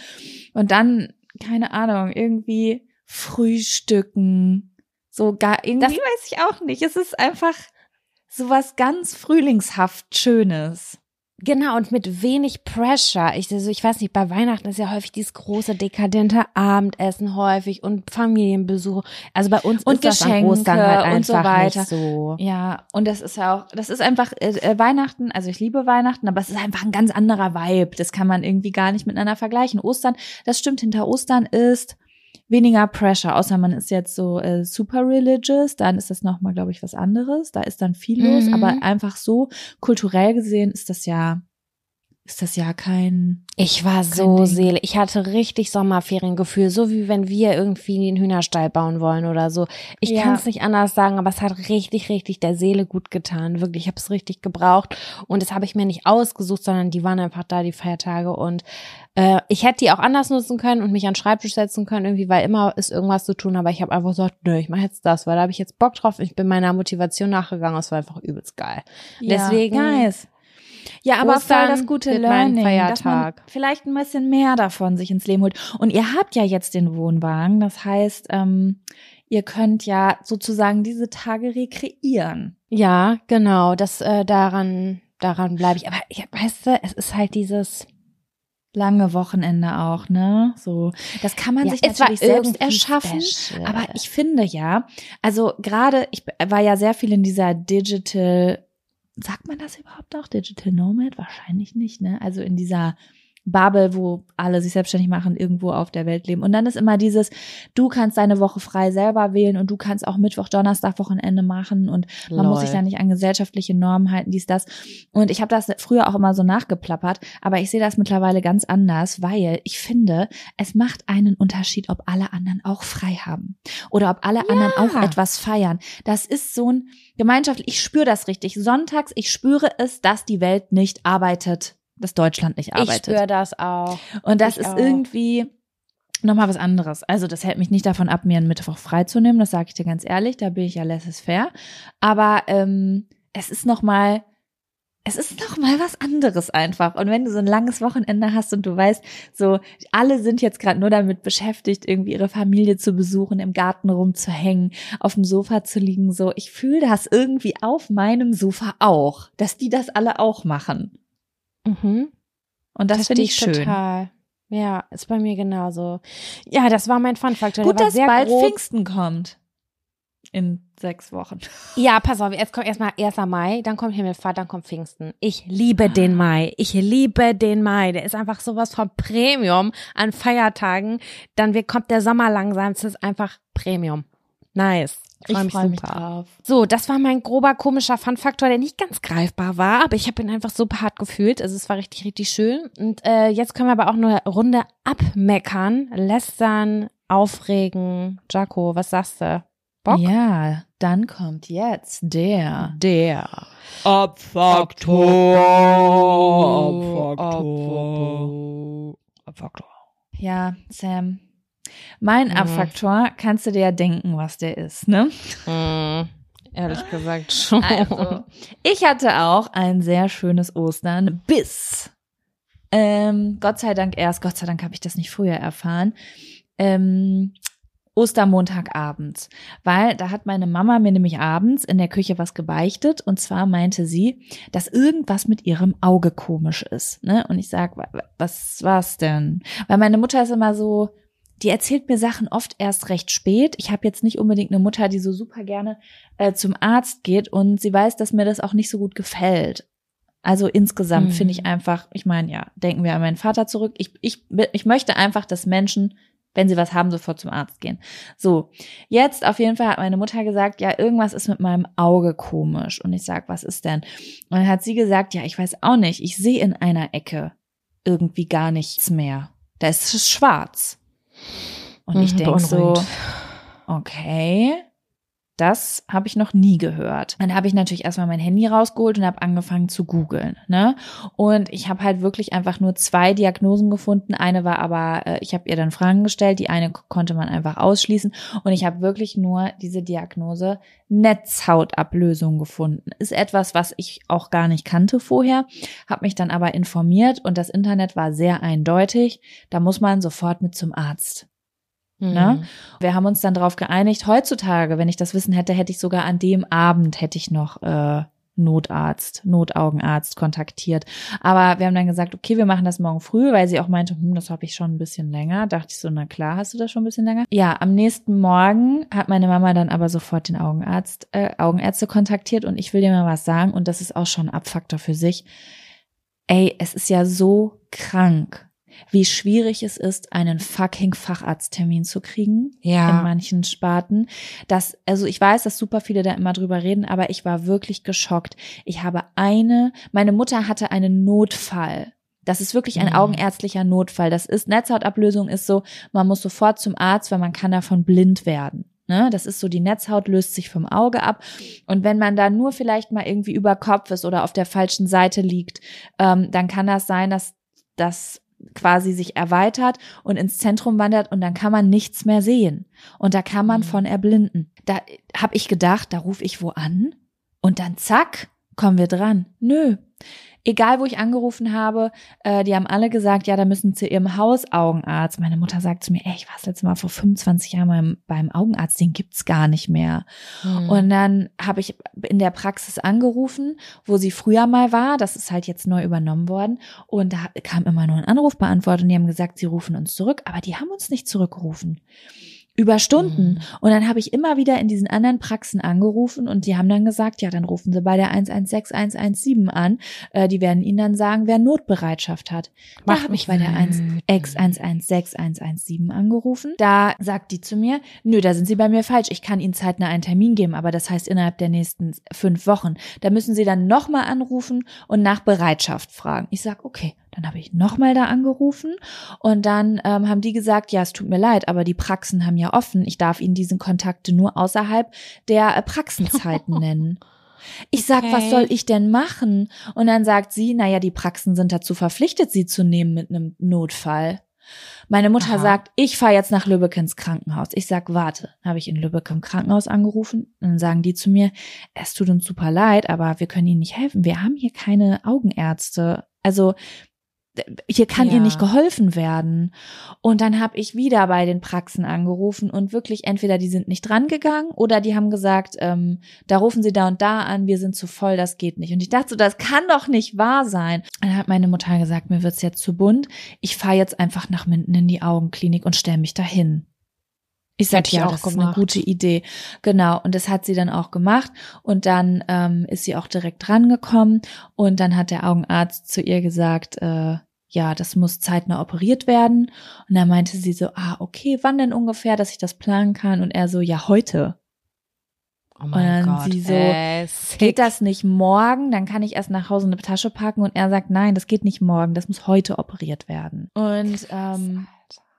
Und dann keine Ahnung, irgendwie frühstücken, so gar irgendwie Das- weiß ich auch nicht. Es ist einfach sowas ganz frühlingshaft Schönes. Genau, und mit wenig Pressure. Ich, also ich weiß nicht, bei Weihnachten ist ja häufig dieses große, dekadente Abendessen häufig und Familienbesuch. Also bei uns Und ist das Geschenke Ostern halt und so einfach weiter. so. Ja, und das ist ja auch, das ist einfach äh, äh, Weihnachten, also ich liebe Weihnachten, aber es ist einfach ein ganz anderer Vibe. Das kann man irgendwie gar nicht miteinander vergleichen. Ostern, das stimmt, hinter Ostern ist weniger Pressure, außer man ist jetzt so äh, super religious, dann ist das nochmal, glaube ich, was anderes. Da ist dann viel los, Mhm. aber einfach so kulturell gesehen ist das ja, ist das ja kein, Ich war Kein so Ding. seele. Ich hatte richtig Sommerferiengefühl, so wie wenn wir irgendwie einen Hühnerstall bauen wollen oder so. Ich Ja. kann es nicht anders sagen, aber es hat richtig, richtig der Seele gut getan. Wirklich, ich habe es richtig gebraucht und das habe ich mir nicht ausgesucht, sondern die waren einfach da die Feiertage und äh, ich hätte die auch anders nutzen können und mich an den Schreibtisch setzen können irgendwie, weil immer ist irgendwas zu tun. Aber ich habe einfach gesagt, nö, ich mache jetzt das, weil da habe ich jetzt Bock drauf. Ich bin meiner Motivation nachgegangen. Es war einfach übelst geil. Deswegen- nice. Ja, aber voll Ostern das gute Learning, dass man vielleicht ein bisschen mehr davon sich ins Leben holt. Und ihr habt ja jetzt den Wohnwagen, das heißt, ähm, ihr könnt ja sozusagen diese Tage rekreieren. Ja, genau. Das äh, daran daran bleibe ich. Aber ja, weißt du, es ist halt dieses. Lange Wochenende auch, ne? So, das kann man Ja, sich natürlich selbst erschaffen. special. Aber ich finde ja, also gerade, ich war ja sehr viel in dieser Digital, sagt man das überhaupt noch? Digital Nomad? Wahrscheinlich nicht, ne? Also in dieser Bubble, wo alle sich selbstständig machen, irgendwo auf der Welt leben. Und dann ist immer dieses, du kannst deine Woche frei selber wählen und du kannst auch Mittwoch, Donnerstag, Wochenende machen und man muss sich da nicht an gesellschaftliche Normen halten, dies, das. Und ich habe das früher auch immer so nachgeplappert, aber ich sehe das mittlerweile ganz anders, weil ich finde, es macht einen Unterschied, ob alle anderen auch frei haben oder ob alle anderen auch etwas feiern. Das ist so ein gemeinschaftlich, ich spüre das richtig. Sonntags, ich spüre es, dass die Welt nicht arbeitet, dass Deutschland nicht ich arbeitet. spüre das auch. Und das Ich ist auch. irgendwie nochmal was anderes. Also das hält mich nicht davon ab, mir einen Mittwoch freizunehmen, das sage ich dir ganz ehrlich, da bin ich ja laissez-faire. Aber ähm, es ist nochmal, es ist nochmal was anderes einfach. Und wenn du so ein langes Wochenende hast und du weißt, so alle sind jetzt gerade nur damit beschäftigt, irgendwie ihre Familie zu besuchen, im Garten rumzuhängen, auf dem Sofa zu liegen, so ich fühle das irgendwie auf meinem Sofa auch, dass die das alle auch machen. Mhm. Und das finde ich schön. total. Ja, ist bei mir genauso. Ja, das war mein Fun-Faktor. Gut, dass sehr bald grob. Pfingsten kommt. In sechs Wochen. Ja, pass auf, jetzt kommt erstmal 1. Mai, dann kommt Himmelfahrt, dann kommt Pfingsten. Ich liebe den Mai. Ich liebe den Mai. Der ist einfach sowas von Premium an Feiertagen. Dann kommt der Sommer langsam. Es ist einfach Premium. Nice. Ich Freu mich freue mich drauf. So, das war mein grober komischer Fun-Faktor, der nicht ganz greifbar war, aber ich habe ihn einfach super hart gefühlt. Also es war richtig, richtig schön. Und äh, jetzt können wir aber auch eine Runde abmeckern, lästern, aufregen. Jaco, was sagst du? Bock? Ja, dann kommt jetzt der Der. Abfaktor. Abfaktor. Abfaktor. Ja, Sam. Mein Mhm. Abfaktor, kannst du dir ja denken, was der ist, ne? Mm, ehrlich gesagt schon. Also, ich hatte auch ein sehr schönes Ostern bis, ähm, Gott sei Dank erst, Gott sei Dank habe ich das nicht früher erfahren, ähm, Ostermontagabends, weil da hat meine Mama mir nämlich abends in der Küche was gebeichtet und zwar meinte sie, dass irgendwas mit ihrem Auge komisch ist, ne? Und ich sag, wa- wa- was war's denn? Weil meine Mutter ist immer so, die erzählt mir Sachen oft erst recht spät. Ich habe jetzt nicht unbedingt eine Mutter, die so super gerne äh, zum Arzt geht und sie weiß, dass mir das auch nicht so gut gefällt. Also insgesamt Mhm. finde ich einfach, ich meine, ja, denken wir an meinen Vater zurück. Ich, ich, ich möchte einfach, dass Menschen, wenn sie was haben, sofort zum Arzt gehen. So, jetzt auf jeden Fall hat meine Mutter gesagt, ja, irgendwas ist mit meinem Auge komisch. Und ich sag, was ist denn? Und dann hat sie gesagt, ja, ich weiß auch nicht, ich sehe in einer Ecke irgendwie gar nichts mehr. Da ist es schwarz. Und ich Mhm, denk so, okay, das habe ich noch nie gehört. Dann habe ich natürlich erstmal mein Handy rausgeholt und habe angefangen zu googeln. Ne? Und ich habe halt wirklich einfach nur zwei Diagnosen gefunden. Eine war aber, äh, ich habe ihr dann Fragen gestellt, die eine konnte man einfach ausschließen. Und ich habe wirklich nur diese Diagnose Netzhautablösung gefunden. Ist etwas, was ich auch gar nicht kannte vorher, habe mich dann aber informiert und das Internet war sehr eindeutig. Da muss man sofort mit zum Arzt. Ne? Mhm. Wir haben uns dann darauf geeinigt, heutzutage, wenn ich das Wissen hätte, hätte ich sogar an dem Abend hätte ich noch äh, Notarzt, Notaugenarzt kontaktiert. Aber wir haben dann gesagt, okay, wir machen das morgen früh, weil sie auch meinte, hm, das habe ich schon ein bisschen länger. Dachte ich so, na klar, hast du das schon ein bisschen länger? Ja, am nächsten Morgen hat meine Mama dann aber sofort den Augenarzt, äh, Augenärzte kontaktiert und ich will dir mal was sagen und das ist auch schon ein Abfaktor für sich. Ey, es ist ja so krank, wie schwierig es ist, einen fucking Facharzttermin zu kriegen Ja. in manchen Sparten. Das, also ich weiß, dass super viele da immer drüber reden, aber ich war wirklich geschockt. Ich habe eine, meine Mutter hatte einen Notfall. Das ist wirklich ein Mhm. augenärztlicher Notfall. Das ist, Netzhautablösung ist so, man muss sofort zum Arzt, weil man kann davon blind werden. Ne, das ist so, die Netzhaut löst sich vom Auge ab. Und wenn man da nur vielleicht mal irgendwie über Kopf ist oder auf der falschen Seite liegt, ähm, dann kann das sein, dass das quasi sich erweitert und ins Zentrum wandert und dann kann man nichts mehr sehen. Und da kann man Mhm. von erblinden. Da habe ich gedacht, da rufe ich wo an und dann zack, kommen wir dran. Nö. Egal, wo ich angerufen habe, äh, die haben alle gesagt, ja, da müssen zu ihrem Hausaugenarzt. Meine Mutter sagt zu mir, ey, ich war das letzte Mal vor 25 Jahren beim, beim Augenarzt, den gibt's gar nicht mehr. Mhm. Und dann habe ich in der Praxis angerufen, wo sie früher mal war. Das ist halt jetzt neu übernommen worden. Und da kam immer nur ein Anrufbeantworter und die haben gesagt, sie rufen uns zurück, aber die haben uns nicht zurückgerufen. Über Stunden. Mhm. Und dann habe ich immer wieder in diesen anderen Praxen angerufen und die haben dann gesagt, ja, dann rufen Sie bei der 116117 an. Äh, die werden Ihnen dann sagen, wer Notbereitschaft hat. Da Macht habe ich mich bei der 1 wütend. X 116117 angerufen. Da sagt die zu mir, nö, da sind Sie bei mir falsch. Ich kann Ihnen zeitnah einen Termin geben, aber das heißt innerhalb der nächsten fünf Wochen. Da müssen Sie dann nochmal anrufen und nach Bereitschaft fragen. Ich sag, okay. Dann habe ich nochmal da angerufen und dann ähm, haben die gesagt, ja, es tut mir leid, aber die Praxen haben ja offen. Ich darf Ihnen diesen Kontakte nur außerhalb der äh, Praxenzeiten nennen. Ich sag, was Okay. soll ich denn machen? Und dann sagt sie, naja, die Praxen sind dazu verpflichtet, sie zu nehmen mit einem Notfall. Meine Mutter Aha. sagt, ich fahre jetzt nach Lübeck ins Krankenhaus. Ich sag, warte. Habe ich in Lübeck im Krankenhaus angerufen. Und dann sagen die zu mir, es tut uns super leid, aber wir können Ihnen nicht helfen. Wir haben hier keine Augenärzte. Also hier kann Ja. ihr nicht geholfen werden. Und dann habe ich wieder bei den Praxen angerufen und wirklich entweder die sind nicht dran gegangen oder die haben gesagt, ähm, da rufen sie da und da an, wir sind zu voll, das geht nicht. Und ich dachte so, das kann doch nicht wahr sein. Dann hat meine Mutter gesagt, mir wird's jetzt zu bunt. Ich fahre jetzt einfach nach Minden in die Augenklinik und stell mich dahin. Ich sag, ja, auch das ist eine gemacht. gute Idee. Genau. Und das hat sie dann auch gemacht. Und dann ähm, ist sie auch direkt rangekommen. Und dann hat der Augenarzt zu ihr gesagt, äh, ja, das muss zeitnah operiert werden. Und dann meinte sie so, ah, okay, wann denn ungefähr, dass ich das planen kann? Und er so, ja, heute. Oh Und dann mein Gott. sie so, ey. Geht das nicht morgen? Dann kann ich erst nach Hause eine Tasche packen. Und er sagt, nein, das geht nicht morgen, das muss heute operiert werden. Und ähm,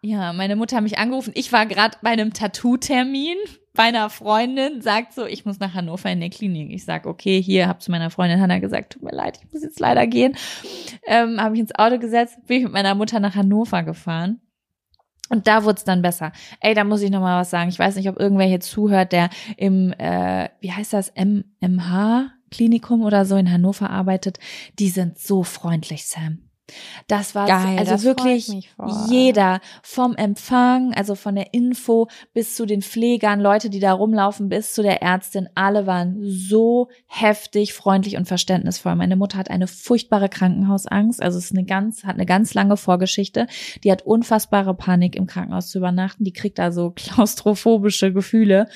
ja, meine Mutter hat mich angerufen. Ich war gerade bei einem Tattoo-Termin bei einer Freundin, sagt so, ich muss nach Hannover in der Klinik. Ich sag, okay, hier, hab zu meiner Freundin Hanna gesagt, tut mir leid, ich muss jetzt leider gehen. Ähm, habe ich ins Auto gesetzt, bin ich mit meiner Mutter nach Hannover gefahren. Und da wurde es dann besser. Ey, da muss ich noch mal was sagen. Ich weiß nicht, ob irgendwer hier zuhört, der im, äh, wie heißt das, MMH Klinikum oder so in Hannover arbeitet. Die sind so freundlich, Sam. Das war Geil, also das wirklich jeder vom Empfang, also von der Info bis zu den Pflegern, Leute, die da rumlaufen, bis zu der Ärztin, alle waren so heftig, freundlich und verständnisvoll. Meine Mutter hat eine furchtbare Krankenhausangst, also es ist eine ganz, hat eine ganz lange Vorgeschichte. Die hat unfassbare Panik im Krankenhaus zu übernachten. Die kriegt da so klaustrophobische Gefühle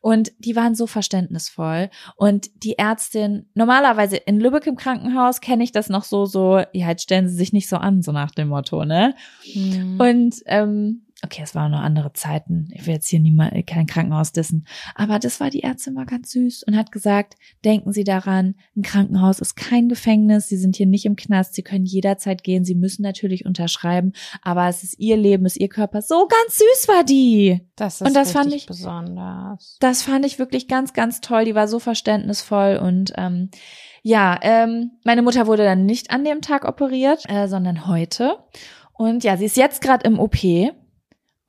und die waren so verständnisvoll. Und die Ärztin, normalerweise in Lübeck im Krankenhaus kenne ich das noch so, so, ja, jetzt stellen Sie sich nicht so an, so nach dem Motto, ne? Mhm. Und ähm, okay, es waren noch andere Zeiten. Ich will jetzt hier niemand kein Krankenhaus dissen. Aber das war die Ärztin war ganz süß und hat gesagt, denken Sie daran, ein Krankenhaus ist kein Gefängnis, Sie sind hier nicht im Knast, Sie können jederzeit gehen, Sie müssen natürlich unterschreiben, aber es ist Ihr Leben, es ist Ihr Körper. So ganz süß war die. das ist und das fand ich- besonders. Das fand ich wirklich ganz, ganz toll. Die war so verständnisvoll und ähm, ja, ähm, meine Mutter wurde dann nicht an dem Tag operiert, äh, sondern heute. Und ja, sie ist jetzt gerade im OP.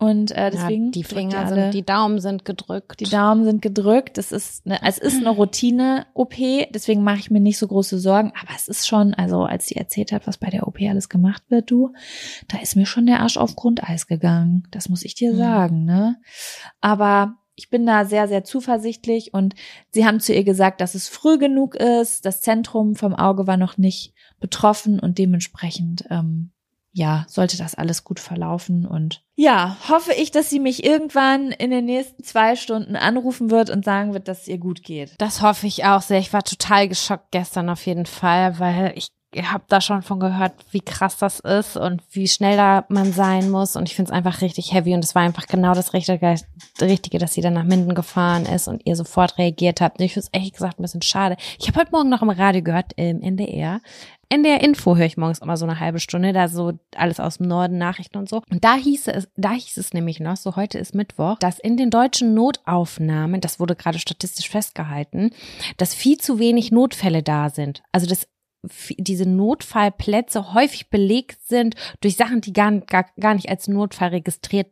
Und äh, deswegen ja, die Finger alle- sind, die Daumen sind gedrückt. die Daumen sind gedrückt. Das ist eine, es ist eine Routine-OP, deswegen mache ich mir nicht so große Sorgen. Aber es ist schon, also als sie erzählt hat, was bei der OP alles gemacht wird, du, da ist mir schon der Arsch auf Grundeis gegangen. Das muss ich dir Mhm. sagen, ne? Aber ich bin da sehr, sehr zuversichtlich und sie haben zu ihr gesagt, dass es früh genug ist. Das Zentrum vom Auge war noch nicht betroffen und dementsprechend, ähm, ja, sollte das alles gut verlaufen und ja, hoffe ich, dass sie mich irgendwann in den nächsten zwei Stunden anrufen wird und sagen wird, dass es ihr gut geht. Das hoffe ich auch sehr. Ich war total geschockt gestern auf jeden Fall, weil ich habe da schon von gehört, wie krass das ist und wie schnell da man sein muss. Und ich finde es einfach richtig heavy. Und es war einfach genau das Richtige, dass sie dann nach Minden gefahren ist und ihr sofort reagiert habt. Ich finde es ehrlich gesagt ein bisschen schade. Ich habe heute Morgen noch im Radio gehört, im NDR. NDR Info höre ich morgens immer so eine halbe Stunde, da so alles aus dem Norden, Nachrichten und so. Und da hieß es, da hieß es nämlich noch, so heute ist Mittwoch, dass in den deutschen Notaufnahmen, das wurde gerade statistisch festgehalten, dass viel zu wenig Notfälle da sind. Also dass f- diese Notfallplätze häufig belegt sind durch Sachen, die gar, gar, gar nicht als Notfall registriert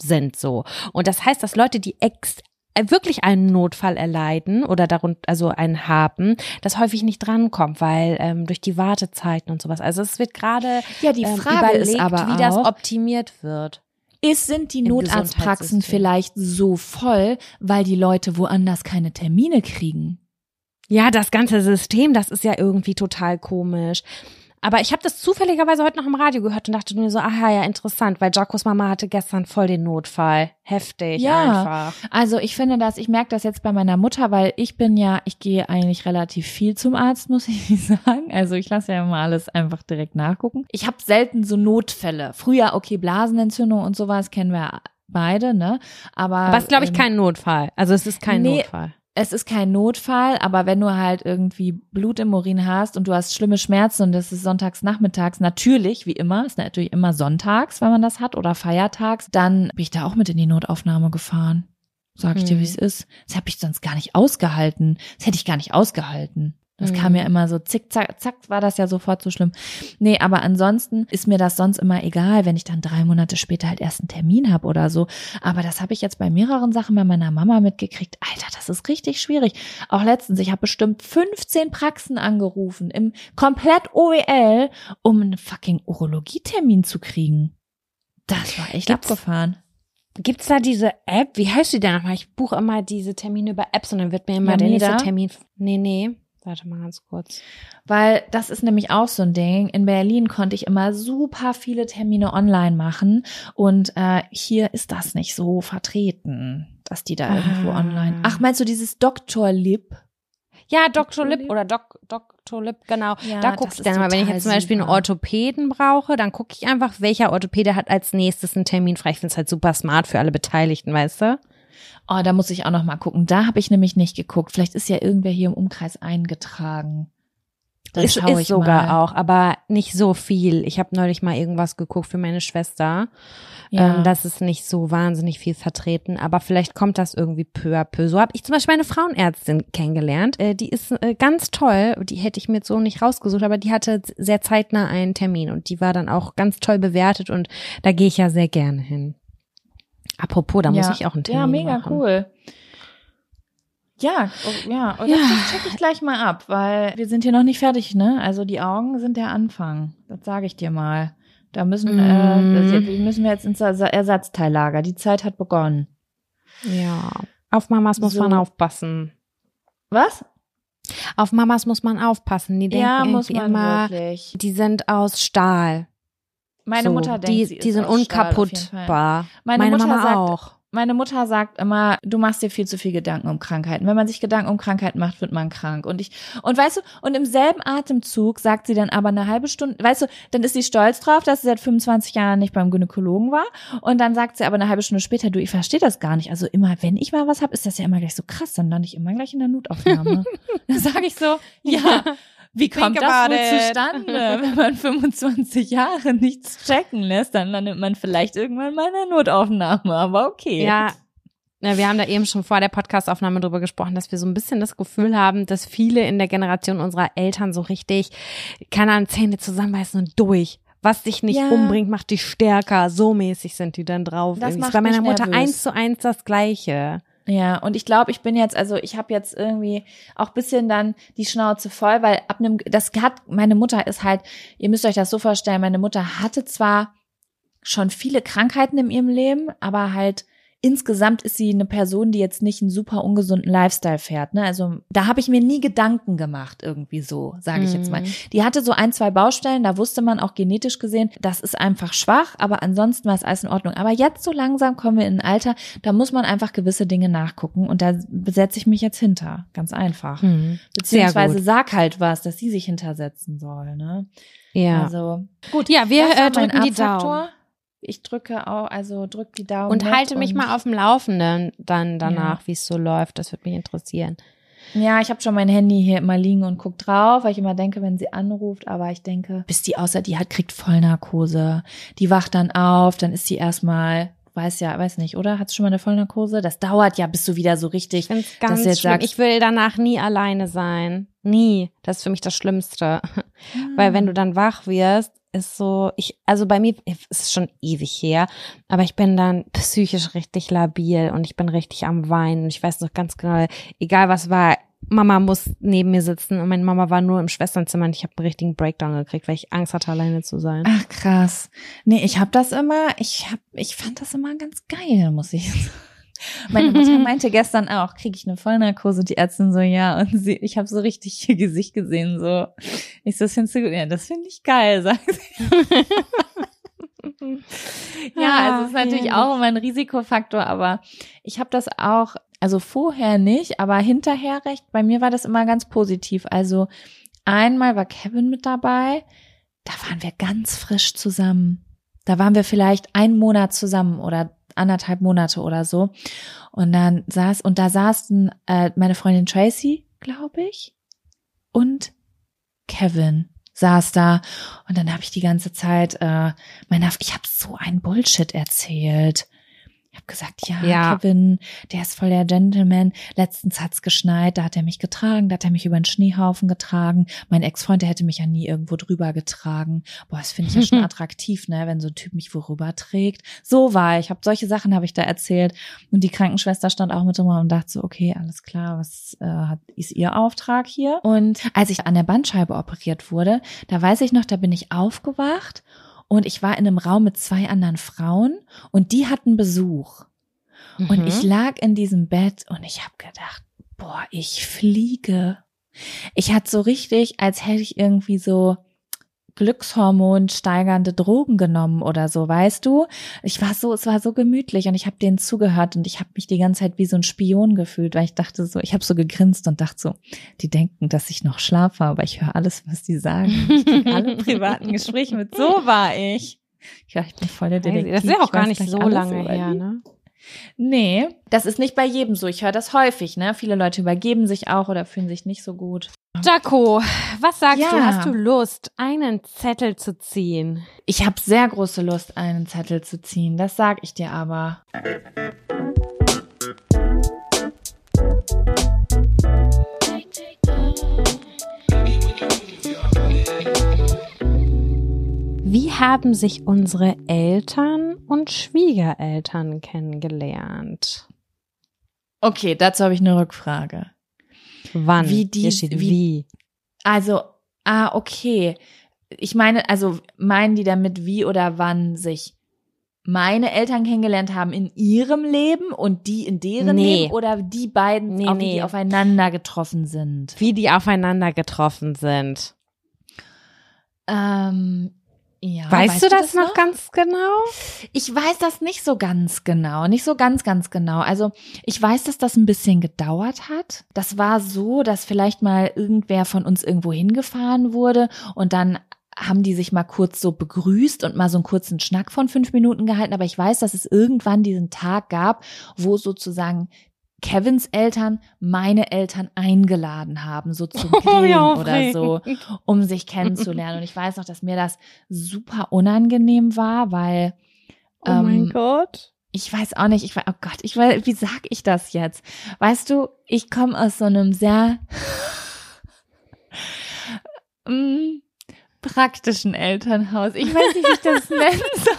sind so. Und das heißt, dass Leute, die ex äh, wirklich einen Notfall erleiden oder darunter also einen haben, das häufig nicht drankommt, weil ähm, durch die Wartezeiten und sowas. Also es wird gerade Ja, die ähm, Frage ist überlegt, aber wie das optimiert wird. Ist, sind die Notarztpraxen vielleicht so voll, weil die Leute woanders keine Termine kriegen? Ja, das ganze System, das ist ja irgendwie total komisch. Aber ich habe das zufälligerweise heute noch im Radio gehört und dachte mir so, aha, ja, interessant, weil Jacos Mama hatte gestern voll den Notfall. Heftig Ja. einfach. Also ich finde das, ich merke das jetzt bei meiner Mutter, weil ich bin ja, ich gehe eigentlich relativ viel zum Arzt, muss ich sagen. Also ich lasse ja immer alles einfach direkt nachgucken. Ich habe selten so Notfälle. Früher, okay, Blasenentzündung und sowas kennen wir beide, ne? Aber, Aber es ist, glaube ich, ähm, kein Notfall. Also es ist kein nee, Notfall. Es ist kein Notfall, aber wenn du halt irgendwie Blut im Urin hast und du hast schlimme Schmerzen und das ist sonntags nachmittags, natürlich, wie immer, ist natürlich immer sonntags, wenn man das hat oder feiertags, dann bin ich da auch mit in die Notaufnahme gefahren. Sag ich dir, Hm. wie es ist. Das habe ich sonst gar nicht ausgehalten. Das hätte ich gar nicht ausgehalten. Das Hm. kam ja immer so zick, zack, zack, war das ja sofort so schlimm. Nee, aber ansonsten ist mir das sonst immer egal, wenn ich dann drei Monate später halt erst einen Termin habe oder so. Aber das habe ich jetzt bei mehreren Sachen bei meiner Mama mitgekriegt. Alter, das ist richtig schwierig. Auch letztens, ich habe bestimmt 15 Praxen angerufen im komplett OEL, um einen fucking Urologietermin zu kriegen. Das war echt Gibt's- abgefahren. Gibt's da diese App? Wie heißt die denn nochmal? Ich buche immer diese Termine über Apps und dann wird mir immer der Yameda? nächste Termin. Nee, nee. Warte mal ganz kurz. Weil das ist nämlich auch so ein Ding. In Berlin konnte ich immer super viele Termine online machen und äh, hier ist das nicht so vertreten, dass die da irgendwo Ah. online. Ach, meinst du dieses Dr. Lip? Ja, Dr. Lip? Oder Doc, Dr. Lip, genau. Ja, da gucke ich dann mal, wenn ich jetzt zum Beispiel einen super. Orthopäden brauche, dann gucke ich einfach, welcher Orthopäde hat als nächstes einen Termin frei. Ich finde es halt super smart für alle Beteiligten, weißt du? Oh, da muss ich auch noch mal gucken. Da habe ich nämlich nicht geguckt. Vielleicht ist ja irgendwer hier im Umkreis eingetragen. Dann ist, ist ich sogar mal. auch, aber nicht so viel. Ich habe neulich mal irgendwas geguckt für meine Schwester. Ja. Ähm, das ist nicht so wahnsinnig viel vertreten, aber vielleicht kommt das irgendwie peu à peu. So habe ich zum Beispiel eine Frauenärztin kennengelernt. Äh, die ist äh, ganz toll. Die hätte ich mir jetzt so nicht rausgesucht, aber die hatte sehr zeitnah einen Termin und die war dann auch ganz toll bewertet und da gehe ich ja sehr gerne hin. Apropos, da muss ich auch einen Termin Ja, mega machen. cool. Ja, oh, ja, und Ja. das check ich gleich mal ab, weil wir sind hier noch nicht fertig, ne? Also die Augen sind der Anfang. Das sage ich dir mal. Da müssen, Mhm. äh, das, müssen wir jetzt ins Ersa- Ersatzteillager. Die Zeit hat begonnen. Ja, auf Mamas muss So. man aufpassen. Was? Auf Mamas muss man aufpassen. Die denken ja, muss man immer, wirklich. die sind aus Stahl. Meine so, Mutter denkt, die, sie die sind unkaputtbar. Meine Mutter Mama sagt- auch. Meine Mutter sagt immer, du machst dir viel zu viel Gedanken um Krankheiten. Wenn man sich Gedanken um Krankheiten macht, wird man krank. Und ich, und weißt du, und im selben Atemzug sagt sie dann aber eine halbe Stunde, weißt du, dann ist sie stolz drauf, dass sie seit 25 Jahren nicht beim Gynäkologen war. Und dann sagt sie aber eine halbe Stunde später, du, ich verstehe das gar nicht. Also immer, wenn ich mal was hab, ist das ja immer gleich so krass, dann lande ich immer gleich in der Notaufnahme. dann sage ich so, ja, wie kommt das wohl it. zustande? Wenn man 25 Jahre nichts checken lässt, dann landet man vielleicht irgendwann mal in der Notaufnahme. Aber okay. Ja. Ja, wir haben da eben schon vor der Podcastaufnahme drüber gesprochen, dass wir so ein bisschen das Gefühl haben, dass viele in der Generation unserer Eltern so richtig, keine Ahnung, Zähne zusammenbeißen und durch. Was dich nicht Ja. umbringt, macht dich stärker. So mäßig sind die dann drauf. Das ist bei meiner Mutter nervös. eins zu eins das Gleiche. Ja, und ich glaube, ich bin jetzt, also ich habe jetzt irgendwie auch bisschen dann die Schnauze voll, weil ab einem, das hat, meine Mutter ist halt, ihr müsst euch das so vorstellen, meine Mutter hatte zwar schon viele Krankheiten in ihrem Leben, aber halt insgesamt ist sie eine Person, die jetzt nicht einen super ungesunden Lifestyle fährt. Ne? Also da habe ich mir nie Gedanken gemacht, irgendwie so, sage ich jetzt mal. Mhm. Die hatte so ein, zwei Baustellen, da wusste man auch genetisch gesehen, das ist einfach schwach, aber ansonsten war es alles in Ordnung. Aber jetzt so langsam kommen wir in ein Alter, da muss man einfach gewisse Dinge nachgucken und da setze ich mich jetzt hinter. Ganz einfach. Mhm. Beziehungsweise sag halt was, dass sie sich hintersetzen soll. Ne? Ja. Also gut, ja, wir äh, drücken die. Daumen. Ich drücke auch, also drück die Daumen. Und halte mich und- mal auf dem Laufenden dann danach, wie es so läuft. Das würde mich interessieren. Ja, ich habe schon mein Handy hier immer liegen und guck drauf, weil ich immer denke, wenn sie anruft, aber ich denke, bis die außer die hat, kriegt Vollnarkose. Die wacht dann auf, dann ist sie erstmal, weiß ja, weiß nicht, oder? Hat schon mal eine Vollnarkose? Das dauert ja, bis du wieder so richtig. Ich es dass ganz du jetzt schlimm. sagst- ich will danach nie alleine sein. Nie. Das ist für mich das Schlimmste. Weil wenn du dann wach wirst, ist so, ich, also bei mir es ist schon ewig her, aber ich bin dann psychisch richtig labil und ich bin richtig am Weinen und ich weiß noch ganz genau, egal was war, Mama muss neben mir sitzen und meine Mama war nur im Schwesternzimmer und ich habe einen richtigen Breakdown gekriegt, weil ich Angst hatte, alleine zu sein. Ach krass. Nee, ich habe das immer, ich hab, ich fand das immer ganz geil, muss ich sagen. Meine Mutter meinte gestern auch, kriege ich eine Vollnarkose? Die Ärztin so, ja. Und sie, ich habe so richtig ihr Gesicht gesehen, so. Ich so, das findest du gut? Ja, das finde ich geil, sagt sie. ja, also es ist natürlich herrlich. auch immer ein Risikofaktor, aber ich habe das auch, also vorher nicht, aber hinterher recht. Bei mir war das immer ganz positiv. Also einmal war Kevin mit dabei, da waren wir ganz frisch zusammen. Da waren wir vielleicht einen Monat zusammen oder anderthalb Monate oder so. Und dann saß, und da saßen äh, meine Freundin Tracy, glaube ich, und Kevin saß da. Und dann habe ich die ganze Zeit, äh, meiner, ich habe so ein Bullshit erzählt. Ich habe gesagt, ja, Ja. Kevin, der ist voll der Gentleman. Letztens hat's geschneit, da hat er mich getragen, da hat er mich über den Schneehaufen getragen. Mein Ex-Freund, der hätte mich ja nie irgendwo drüber getragen. Boah, das finde ich ja schon attraktiv, ne, wenn so ein Typ mich worüber trägt. So war ich. Hab solche Sachen habe ich da erzählt. Und die Krankenschwester stand auch mit immer und dachte so, okay, alles klar, was äh, ist ihr Auftrag hier? Und als ich an der Bandscheibe operiert wurde, da weiß ich noch, da bin ich aufgewacht und ich war in einem Raum mit zwei anderen Frauen und die hatten Besuch. Und Mhm. ich lag in diesem Bett und ich habe gedacht, boah, ich fliege. Ich hatte so richtig, als hätte ich irgendwie so Glückshormon steigernde Drogen genommen oder so, weißt du? Ich war so, es war so gemütlich und ich habe denen zugehört und ich habe mich die ganze Zeit wie so ein Spion gefühlt, weil ich dachte so, ich habe so gegrinst und dachte so, die denken, dass ich noch schlafe, aber ich höre alles, was die sagen. Ich krieg alle privaten Gespräche mit. So war ich. Ja, ich bin voll der Detektiv. Das ist ja auch gar nicht so lange her, die. ne? Nee, das ist nicht bei jedem so. Ich höre das häufig, ne? Viele Leute übergeben sich auch oder fühlen sich nicht so gut. Jaco, was sagst Ja. du? Hast du Lust, einen Zettel zu ziehen? Ich habe sehr große Lust, einen Zettel zu ziehen. Das sag ich dir aber. Wie haben sich unsere Eltern und Schwiegereltern kennengelernt? Okay, dazu habe ich eine Rückfrage. Wann? Wie die- wie- wie. Also, ah, okay. Ich meine, also meinen die damit, wie oder wann sich meine Eltern kennengelernt haben in ihrem Leben und die in deren Nee. Leben oder die beiden, Nee, auf, nee. die aufeinander getroffen sind? Wie die aufeinander getroffen sind. Ähm, ja, weißt, du das, noch ganz genau? Ich weiß das nicht so ganz genau, nicht so ganz, ganz genau. Also ich weiß, dass das ein bisschen gedauert hat. Das war so, dass vielleicht mal irgendwer von uns irgendwo hingefahren wurde und dann haben die sich mal kurz so begrüßt und mal so einen kurzen Schnack von fünf Minuten gehalten. Aber ich weiß, dass es irgendwann diesen Tag gab, wo sozusagen Kevins Eltern meine Eltern eingeladen haben, so zum Oh, wie Grillen oder so um sich kennenzulernen. Und ich weiß noch, dass mir das super unangenehm war, weil Oh mein ähm, Gott. ich weiß auch nicht, ich weiß, oh Gott, ich weiß, wie sag ich das jetzt? Weißt du, ich komme aus so einem sehr mm, praktischen Elternhaus. Ich weiß nicht, wie ich das nennen soll.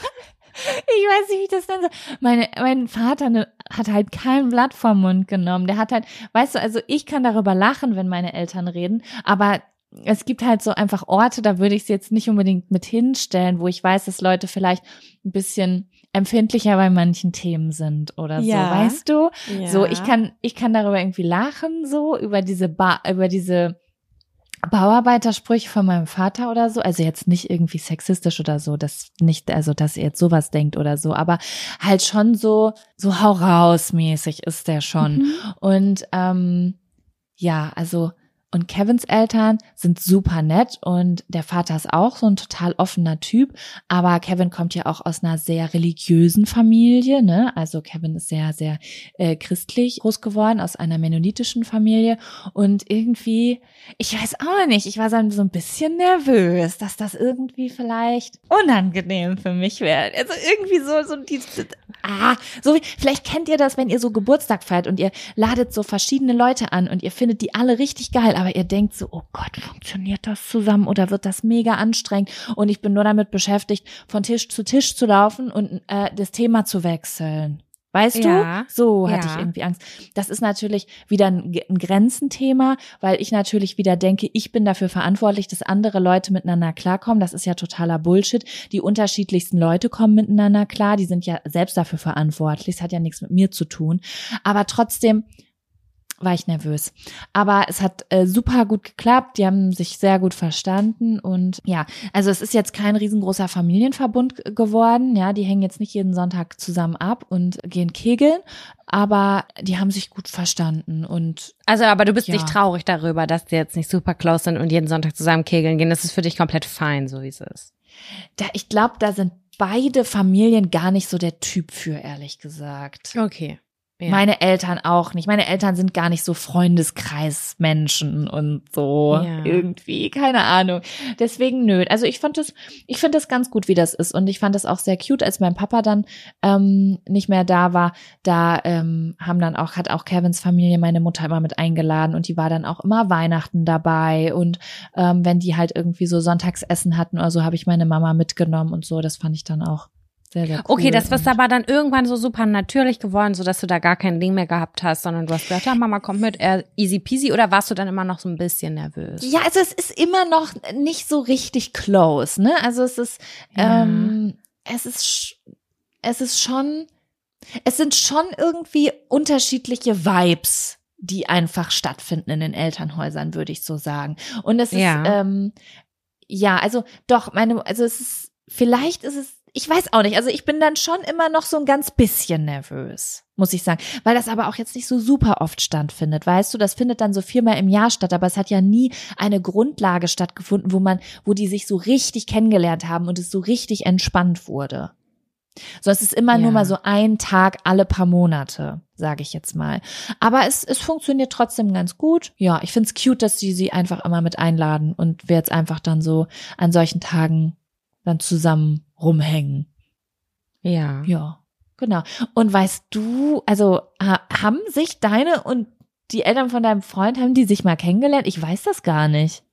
Ich weiß nicht, wie ich das nennen soll. Meine, mein Vater ne, hat halt kein Blatt vom Mund genommen. Der hat halt, weißt du, also ich kann darüber lachen, wenn meine Eltern reden, aber es gibt halt so einfach Orte, da würde ich es jetzt nicht unbedingt mit hinstellen, wo ich weiß, dass Leute vielleicht ein bisschen empfindlicher bei manchen Themen sind oder Ja. so, weißt du? Ja. So, ich kann, ich kann darüber irgendwie lachen, so, über diese ba über diese Bauarbeitersprüche von meinem Vater oder so. Also jetzt nicht irgendwie sexistisch oder so, das nicht, also dass ihr jetzt sowas denkt oder so, aber halt schon so, so hau raus mäßig ist der schon. Mhm. Und ähm, ja, also und Kevins Eltern sind super nett und der Vater ist auch so ein total offener Typ, aber Kevin kommt ja auch aus einer sehr religiösen Familie, ne? Also Kevin ist sehr, sehr äh, christlich groß geworden, aus einer mennonitischen Familie und irgendwie, ich weiß auch nicht, ich war so ein, bisschen nervös, dass das irgendwie vielleicht unangenehm für mich wäre. Also irgendwie so, so dieses, ah, so wie, vielleicht kennt ihr das, wenn ihr so Geburtstag feiert und ihr ladet so verschiedene Leute an und ihr findet die alle richtig geil, aber ihr denkt so, oh Gott, funktioniert das zusammen oder wird das mega anstrengend und ich bin nur damit beschäftigt, von Tisch zu Tisch zu laufen und äh, das Thema zu wechseln. Weißt Ja, du? So hatte ja. ich irgendwie Angst. Das ist natürlich wieder ein, ein Grenzenthema, weil ich natürlich wieder denke, ich bin dafür verantwortlich, dass andere Leute miteinander klarkommen. Das ist ja totaler Bullshit. Die unterschiedlichsten Leute kommen miteinander klar. Die sind ja selbst dafür verantwortlich. Es hat ja nichts mit mir zu tun. Aber trotzdem war ich nervös. Aber es hat äh, super gut geklappt. Die haben sich sehr gut verstanden und ja, also es ist jetzt kein riesengroßer Familienverbund geworden. Ja, die hängen jetzt nicht jeden Sonntag zusammen ab und gehen kegeln, aber die haben sich gut verstanden und Also, aber du bist Ja. nicht traurig darüber, dass die jetzt nicht super close sind und jeden Sonntag zusammen kegeln gehen. Das ist für dich komplett fein, so wie es ist. da, ich glaube, da sind beide Familien gar nicht so der Typ für, ehrlich gesagt. Okay. Ja. Meine Eltern auch nicht. Meine Eltern sind gar nicht so Freundeskreismenschen und so Ja. irgendwie, keine Ahnung. Deswegen nö. Also ich fand das, ich finde das ganz gut, wie das ist. Und ich fand das auch sehr cute, als mein Papa dann ähm, nicht mehr da war. Da ähm, haben dann auch, hat auch Kevins Familie meine Mutter immer mit eingeladen und die war dann auch immer Weihnachten dabei. Und ähm, wenn die halt irgendwie so Sonntagsessen hatten oder so, habe ich meine Mama mitgenommen und so. Das fand ich dann auch sehr, sehr cool. Okay, das ist aber dann irgendwann so super natürlich geworden, so dass du da gar kein Ding mehr gehabt hast, sondern du hast gedacht, ja, Mama kommt mit, easy peasy, oder warst du dann immer noch so ein bisschen nervös? Ja, also es ist immer noch nicht so richtig close, ne? Also es ist, Ja. ähm, es ist, es ist schon, es sind schon irgendwie unterschiedliche Vibes, die einfach stattfinden in den Elternhäusern, würde ich so sagen. Und es Ja. ist, ähm, ja, also doch, meine, also es ist, vielleicht ist es, ich weiß auch nicht, also ich bin dann schon immer noch so ein ganz bisschen nervös, muss ich sagen, weil das aber auch jetzt nicht so super oft stattfindet, weißt du, das findet dann so viermal im Jahr statt, aber es hat ja nie eine Grundlage stattgefunden, wo man, wo die sich so richtig kennengelernt haben und es so richtig entspannt wurde. So, es ist immer Ja. nur mal so ein Tag alle paar Monate, sage ich jetzt mal. Aber es, es funktioniert trotzdem ganz gut. Ja, ich find's cute, dass sie sie einfach immer mit einladen und wir jetzt einfach dann so an solchen Tagen dann zusammen rumhängen. Ja. Ja, genau. Und weißt du, also ha, haben sich deine und die Eltern von deinem Freund, haben die sich mal kennengelernt? Ich weiß das gar nicht.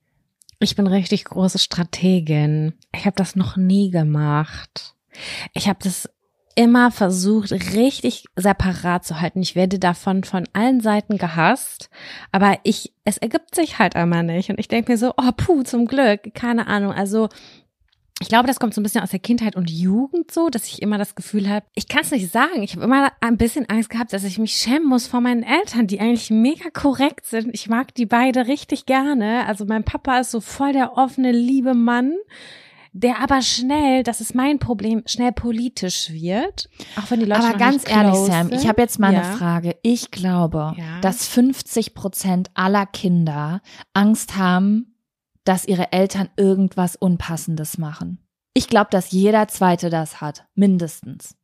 Ich bin richtig große Strategin. Ich habe das noch nie gemacht. Ich habe das immer versucht, richtig separat zu halten. Ich werde davon von allen Seiten gehasst, aber ich, es ergibt sich halt einmal nicht. Und ich denke mir so, oh puh, zum Glück, keine Ahnung. Also ich glaube, das kommt so ein bisschen aus der Kindheit und Jugend so, dass ich immer das Gefühl habe, ich kann es nicht sagen. Ich habe immer ein bisschen Angst gehabt, dass ich mich schämen muss vor meinen Eltern, die eigentlich mega korrekt sind. Ich mag die beide richtig gerne. Also mein Papa ist so voll der offene, liebe Mann, der aber schnell, das ist mein Problem, schnell politisch wird. Auch wenn die Leute Aber ganz ehrlich, Sam, sind. ich habe jetzt mal ja. eine Frage. Ich glaube, Ja. dass 50 Prozent aller Kinder Angst haben, dass ihre Eltern irgendwas Unpassendes machen. Ich glaube, dass jeder Zweite das hat, mindestens.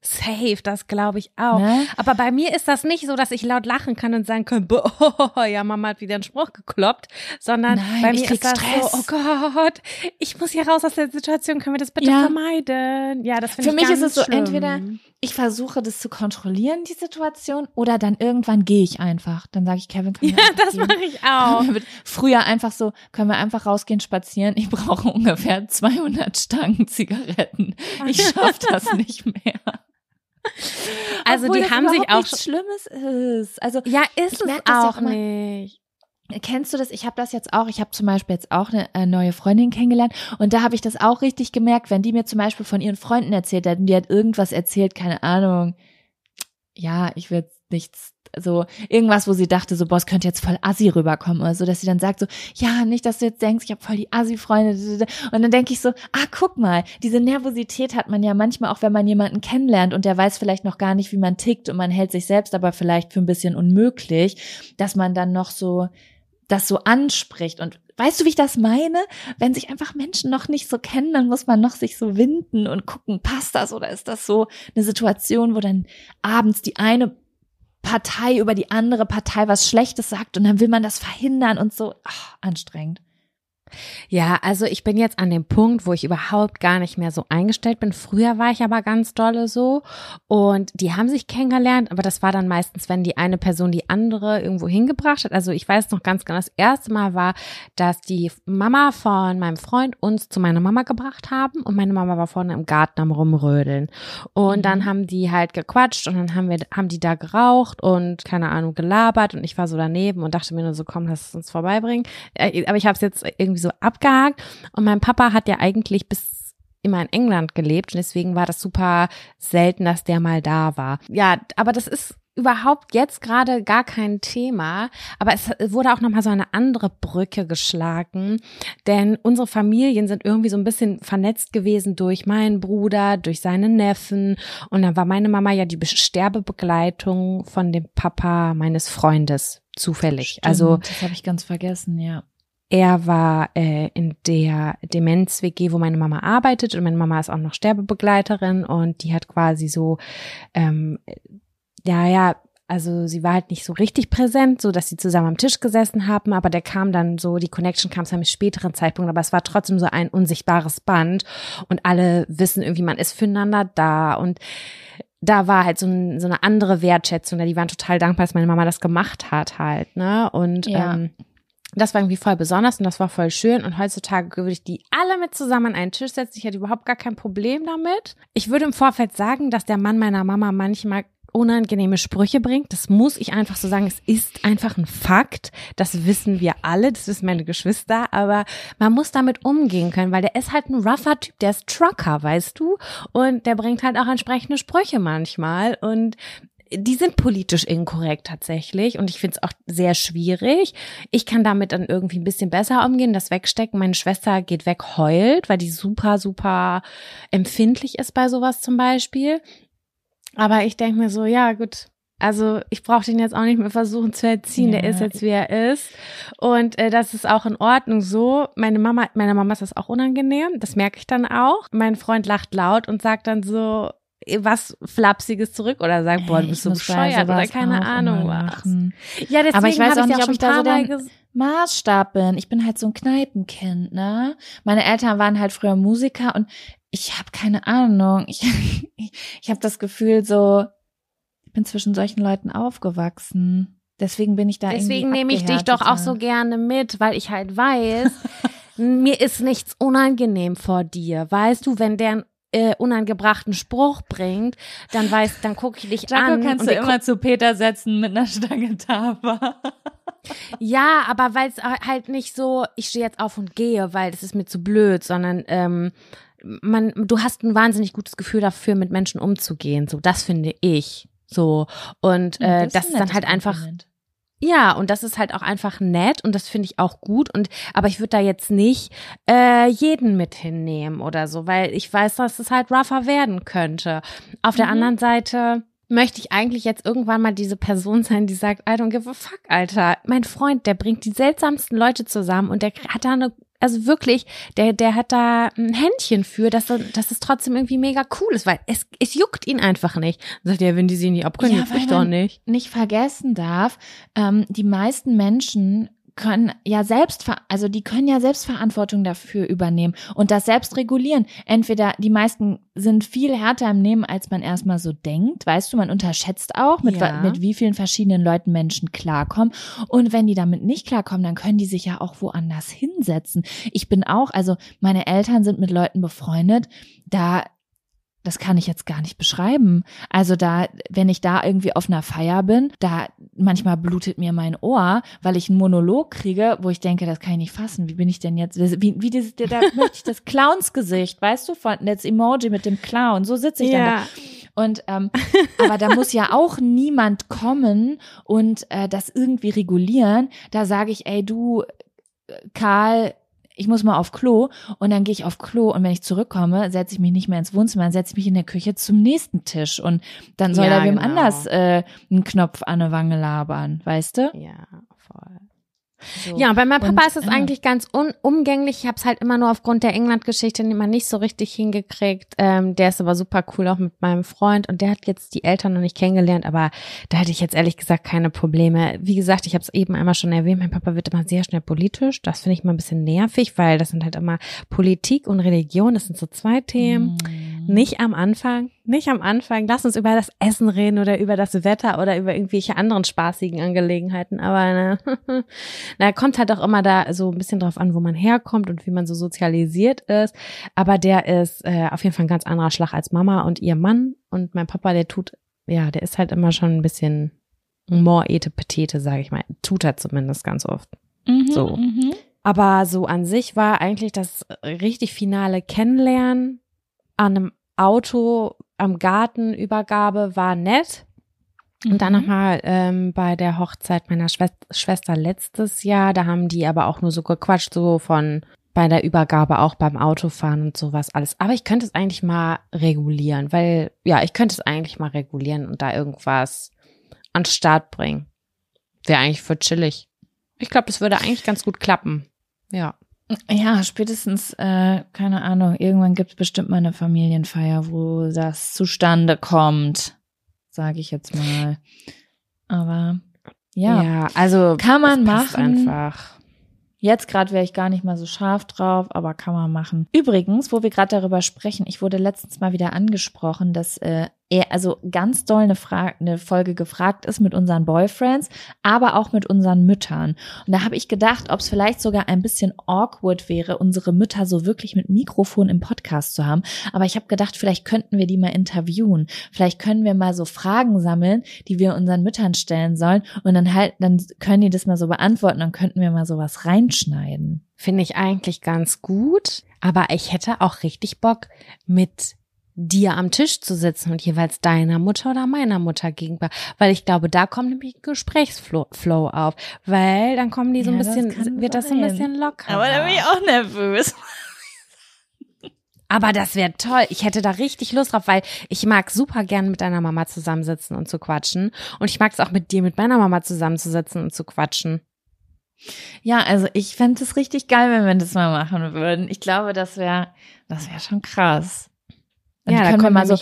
Safe, das glaube ich auch. Ne? Aber bei mir ist das nicht so, dass ich laut lachen kann und sagen kann, boah, ja, Mama hat wieder einen Spruch gekloppt, sondern Nein, bei mir ist das Stress. so, oh Gott, ich muss hier raus aus der Situation, können wir das bitte Ja. vermeiden? Ja, das finde Für ich mich ganz ist es so, schlimm. entweder ich versuche das zu kontrollieren, die Situation, oder dann irgendwann gehe ich einfach. Dann sage ich, Kevin, können Ja, das mache ich auch. Früher einfach so, können wir einfach rausgehen, spazieren. Ich brauche ungefähr 200 Stangen Zigaretten. Ich schaffe das nicht mehr. Also Obwohl die haben sich auch nichts Schlimmes ist. Also Ja, ist es auch auch nicht. Kennst du das? Ich habe das jetzt auch. Ich habe zum Beispiel jetzt auch eine äh, neue Freundin kennengelernt und da habe ich das auch richtig gemerkt, wenn die mir zum Beispiel von ihren Freunden erzählt hat und die hat irgendwas erzählt, keine Ahnung. Ja, ich will nichts, so irgendwas, wo sie dachte, so, boah, es könnte jetzt voll assi rüberkommen oder so, dass sie dann sagt so, ja, nicht, dass du jetzt denkst, ich habe voll die assi-Freunde. Und dann denke ich so, ah, guck mal, diese Nervosität hat man ja manchmal auch, wenn man jemanden kennenlernt und der weiß vielleicht noch gar nicht, wie man tickt und man hält sich selbst aber vielleicht für ein bisschen unmöglich, dass man dann noch so das so anspricht. Und weißt du, wie ich das meine? Wenn sich einfach Menschen noch nicht so kennen, dann muss man noch sich so winden und gucken, passt das oder ist das so eine Situation, wo dann abends die eine Partei über die andere Partei was Schlechtes sagt und dann will man das verhindern und so ach, anstrengend. Ja, also ich bin jetzt an dem Punkt, wo ich überhaupt gar nicht mehr so eingestellt bin. Früher war ich aber ganz dolle so und die haben sich kennengelernt, aber das war dann meistens, wenn die eine Person die andere irgendwo hingebracht hat. Also ich weiß noch ganz genau, das erste Mal war, dass die Mama von meinem Freund uns zu meiner Mama gebracht haben und meine Mama war vorne im Garten am rumrödeln. Und dann haben die halt gequatscht und dann haben wir, haben die da geraucht und keine Ahnung gelabert und ich war so daneben und dachte mir nur so, komm, lass es uns vorbeibringen. Äh, Aber ich habe es jetzt irgendwie so abgehakt und mein Papa hat ja eigentlich bis immer in England gelebt und deswegen war das super selten, dass der mal da war. Ja, aber das ist überhaupt jetzt gerade gar kein Thema, aber es wurde auch noch mal so eine andere Brücke geschlagen, denn unsere Familien sind irgendwie so ein bisschen vernetzt gewesen durch meinen Bruder, durch seine Neffen und dann war meine Mama ja die Sterbebegleitung von dem Papa meines Freundes zufällig. Also Stimmt, das habe ich ganz vergessen, ja. Er war äh, in der Demenz-WG, wo meine Mama arbeitet und meine Mama ist auch noch Sterbebegleiterin und die hat quasi so, ähm, ja, ja, also sie war halt nicht so richtig präsent, so dass sie zusammen am Tisch gesessen haben, aber der kam dann so, die Connection kam zu einem späteren Zeitpunkt, aber es war trotzdem so ein unsichtbares Band und alle wissen irgendwie, man ist füreinander da und da war halt so, ein, so eine andere Wertschätzung, die waren total dankbar, dass meine Mama das gemacht hat halt, ne? Und Ja. ähm, das war irgendwie voll besonders und das war voll schön. Und heutzutage würde ich die alle mit zusammen an einen Tisch setzen. Ich hätte überhaupt gar kein Problem damit. Ich würde im Vorfeld sagen, dass der Mann meiner Mama manchmal unangenehme Sprüche bringt. Das muss ich einfach so sagen. Es ist einfach ein Fakt. Das wissen wir alle. Das wissen meine Geschwister. Aber man muss damit umgehen können, weil der ist halt ein rougher Typ. Der ist Trucker, weißt du? Und der bringt halt auch entsprechende Sprüche manchmal. Und die sind politisch inkorrekt tatsächlich und ich finde es auch sehr schwierig. Ich kann damit dann irgendwie ein bisschen besser umgehen, das wegstecken. Meine Schwester geht weg, heult, weil die super, super empfindlich ist bei sowas zum Beispiel. Aber ich denke mir so, ja gut, Also ich brauche den jetzt auch nicht mehr versuchen zu erziehen. Ja. Der ist jetzt wie er ist und äh, das ist auch in Ordnung so. Meine Mama, meiner Mama ist das auch unangenehm. Das merke ich dann auch. Mein Freund lacht laut und sagt dann so was flapsiges zurück oder sagt, boah, du bist so bescheuert oder keine Ahnung was. Ja, deswegen Aber ich weiß auch nicht, ob ich da so der Maßstab bin. Ich bin halt so ein Kneipenkind, ne? Meine Eltern waren halt früher Musiker und ich habe keine Ahnung. Ich, ich, ich habe das Gefühl so, ich bin zwischen solchen Leuten aufgewachsen. Deswegen bin ich da Deswegen nehme ich dich doch auch so gerne mit, weil ich halt weiß, mir ist nichts unangenehm vor dir. Weißt du, wenn der äh, unangebrachten Spruch bringt, dann weiß, dann gucke ich dich Jaco an. kannst du immer zu Peter setzen mit einer Stange Tava. Ja, aber weil es halt nicht so, ich stehe jetzt auf und gehe, weil das ist mir zu blöd, sondern ähm, man, du hast ein wahnsinnig gutes Gefühl dafür, mit Menschen umzugehen. So, das finde ich. So. Und äh, das, ist dann halt einfach. Ja, und das ist halt auch einfach nett und das finde ich auch gut. Und aber ich würde da jetzt nicht äh, jeden mit hinnehmen oder so, weil ich weiß, dass es halt rougher werden könnte. Auf der Mhm. anderen Seite möchte ich eigentlich jetzt irgendwann mal diese Person sein, die sagt, I don't give a fuck, Alter. Mein Freund, der bringt die seltsamsten Leute zusammen und der hat da eine, also wirklich, der, der hat da ein Händchen für, dass, er- dass es trotzdem irgendwie mega cool ist, weil es, es juckt ihn einfach nicht. Dann sagt er, wenn die sie nicht abkönnen, Ja, juckt mich doch nicht. nicht vergessen darf, ähm, die meisten Menschen können ja selbst, also die können ja Selbstverantwortung dafür übernehmen und das selbst regulieren. Entweder die meisten sind viel härter im Nehmen, als man erstmal so denkt. Weißt du, man unterschätzt auch, mit, Ja. mit wie vielen verschiedenen Leuten Menschen klarkommen. Und wenn die damit nicht klarkommen, dann können die sich ja auch woanders hinsetzen. Ich bin auch, also meine Eltern sind mit Leuten befreundet, da das kann ich jetzt gar nicht beschreiben. Also da, wenn ich da irgendwie auf einer Feier bin, da manchmal blutet mir mein Ohr, weil ich einen Monolog kriege, wo ich denke, das kann ich nicht fassen. Wie bin ich denn jetzt? Wie, wie das, da möchte ich das Clownsgesicht, weißt du, von das Emoji mit dem Clown. So sitze ich dann da. Und ähm, aber da muss ja auch niemand kommen und äh, das irgendwie regulieren. Da sage ich, ey du, äh, Karl, ich muss mal auf Klo und dann gehe ich auf Klo und wenn ich zurückkomme, setze ich mich nicht mehr ins Wohnzimmer, dann setze ich mich in der Küche zum nächsten Tisch und dann soll Ja, da wem genau. anders äh, einen Knopf an der Wange labern, weißt du? Ja, voll. So. Ja, bei meinem Papa Und, ist es ja. eigentlich ganz unumgänglich. Ich habe es halt immer nur aufgrund der England-Geschichte immer nicht so richtig hingekriegt. Ähm, der ist aber super cool auch mit meinem Freund und der hat jetzt die Eltern noch nicht kennengelernt, aber da hätte ich jetzt ehrlich gesagt keine Probleme. Wie gesagt, ich habe es eben einmal schon erwähnt, mein Papa wird immer sehr schnell politisch. Das finde ich mal ein bisschen nervig, weil das sind halt immer Politik und Religion, das sind so zwei Themen. Mhm. Nicht am Anfang, nicht am Anfang. Lass uns über das Essen reden oder über das Wetter oder über irgendwelche anderen spaßigen Angelegenheiten. Aber ne, na, kommt halt auch immer da so ein bisschen drauf an, wo man herkommt und wie man so sozialisiert ist. Aber der ist äh, auf jeden Fall ein ganz anderer Schlag als Mama und ihr Mann. Und mein Papa, der tut, ja, der ist halt immer schon ein bisschen more ete petete, sage ich mal. Tut er zumindest ganz oft. Mhm, so. Mhm. Aber so an sich war eigentlich das richtig finale Kennenlernen an einem Auto am Gartenübergabe war nett. Und dann Mhm. nochmal ähm, bei der Hochzeit meiner Schwest Schwester letztes Jahr, da haben die aber auch nur so gequatscht, so von bei der Übergabe auch beim Autofahren und sowas alles. Aber ich könnte es eigentlich mal regulieren, weil, ja, ich könnte es eigentlich mal regulieren und da irgendwas an Start bringen. Wäre eigentlich für chillig. Ich glaube, das würde eigentlich ganz gut klappen. Ja. Ja, spätestens, äh, keine Ahnung, irgendwann gibt es bestimmt mal eine Familienfeier, wo das zustande kommt, sage ich jetzt mal. Aber ja, Ja, also Kann man machen. einfach. jetzt gerade wäre ich gar nicht mal so scharf drauf, aber kann man machen. Übrigens, wo wir gerade darüber sprechen, ich wurde letztens mal wieder angesprochen, dass äh, er also ganz doll eine, Frage, eine Folge gefragt ist mit unseren Boyfriends, aber auch mit unseren Müttern. Und da habe ich gedacht, ob es vielleicht sogar ein bisschen awkward wäre, unsere Mütter so wirklich mit Mikrofon im Podcast zu haben. Aber ich habe gedacht, vielleicht könnten wir die mal interviewen. Vielleicht können wir mal so Fragen sammeln, die wir unseren Müttern stellen sollen. Und dann halt, dann können die das mal so beantworten. Dann könnten wir mal sowas reinschneiden. Finde ich eigentlich ganz gut. Aber ich hätte auch richtig Bock, mit dir am Tisch zu sitzen und jeweils deiner Mutter oder meiner Mutter gegenüber. Weil ich glaube, da kommt nämlich ein Gesprächsflow Flow auf. Weil dann kommen die so ein Ja, das bisschen, kann wird das so ein bisschen locker. auch nervös. Aber das wäre toll. Ich hätte da richtig Lust drauf, weil ich mag super gern mit deiner Mama zusammensitzen und zu quatschen. Und ich mag es auch mit dir, mit meiner Mama zusammenzusitzen und zu quatschen. Ja, also ich fände es richtig geil, wenn wir das mal machen würden. Ich glaube, das wäre, das wäre schon krass. Dann Ja, da können wir mal so,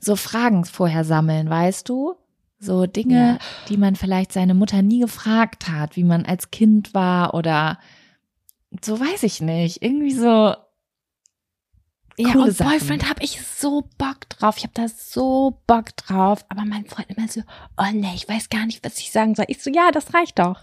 so Fragen vorher sammeln, weißt du? So Dinge, Ja. die man vielleicht seine Mutter nie gefragt hat, wie man als Kind war oder so weiß ich nicht. Irgendwie so. Ja, und Sachen. Boyfriend habe ich so Bock drauf. Ich habe da so Bock drauf. Aber mein Freund immer so, oh nee, ich weiß gar nicht, was ich sagen soll. Ich so, ja, das reicht doch.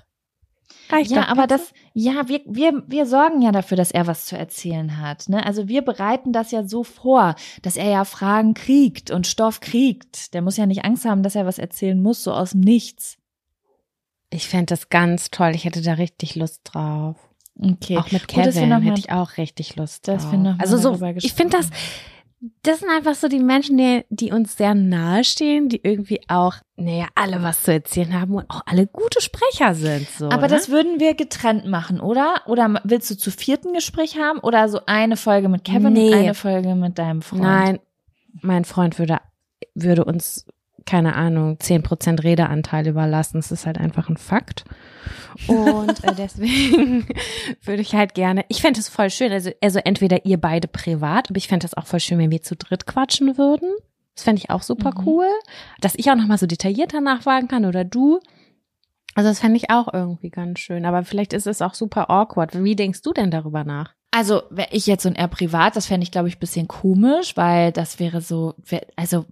Reicht Ja, doch. aber das, ja, wir, wir, wir sorgen ja dafür, dass er was zu erzählen hat. Ne? Also wir bereiten das ja so vor, dass er ja Fragen kriegt und Stoff kriegt. Der muss ja nicht Angst haben, dass er was erzählen muss, so aus dem Nichts. Ich fände das ganz toll. Ich hätte da richtig Lust drauf. Okay. Auch mit Gut, Kevin noch mal- hätte ich auch richtig Lust drauf. also so, ich finde das, das sind einfach so die Menschen, die, die uns sehr nahe stehen, die irgendwie auch, naja, alle was zu erzählen haben und auch alle gute Sprecher sind. So, Aber ne? das würden wir getrennt machen, oder? Oder willst du zu vierten Gespräch haben oder so eine Folge mit Kevin Nee. und eine Folge mit deinem Freund? Nein, mein Freund würde, würde uns, keine Ahnung, 10% Redeanteil überlassen. Das ist halt einfach ein Fakt. Und äh, deswegen würde ich halt gerne, ich fände es voll schön, also, also entweder ihr beide privat, aber ich fände es auch voll schön, wenn wir zu dritt quatschen würden. Das fände ich auch super Mhm. cool. Dass ich auch nochmal so detaillierter nachfragen kann oder du. Also das fände ich auch irgendwie ganz schön. Aber vielleicht ist es auch super awkward. Wie denkst du denn darüber nach? Also, wäre ich jetzt so ein eher privat, das fände ich, glaube ich, ein bisschen komisch, weil das wäre so, also,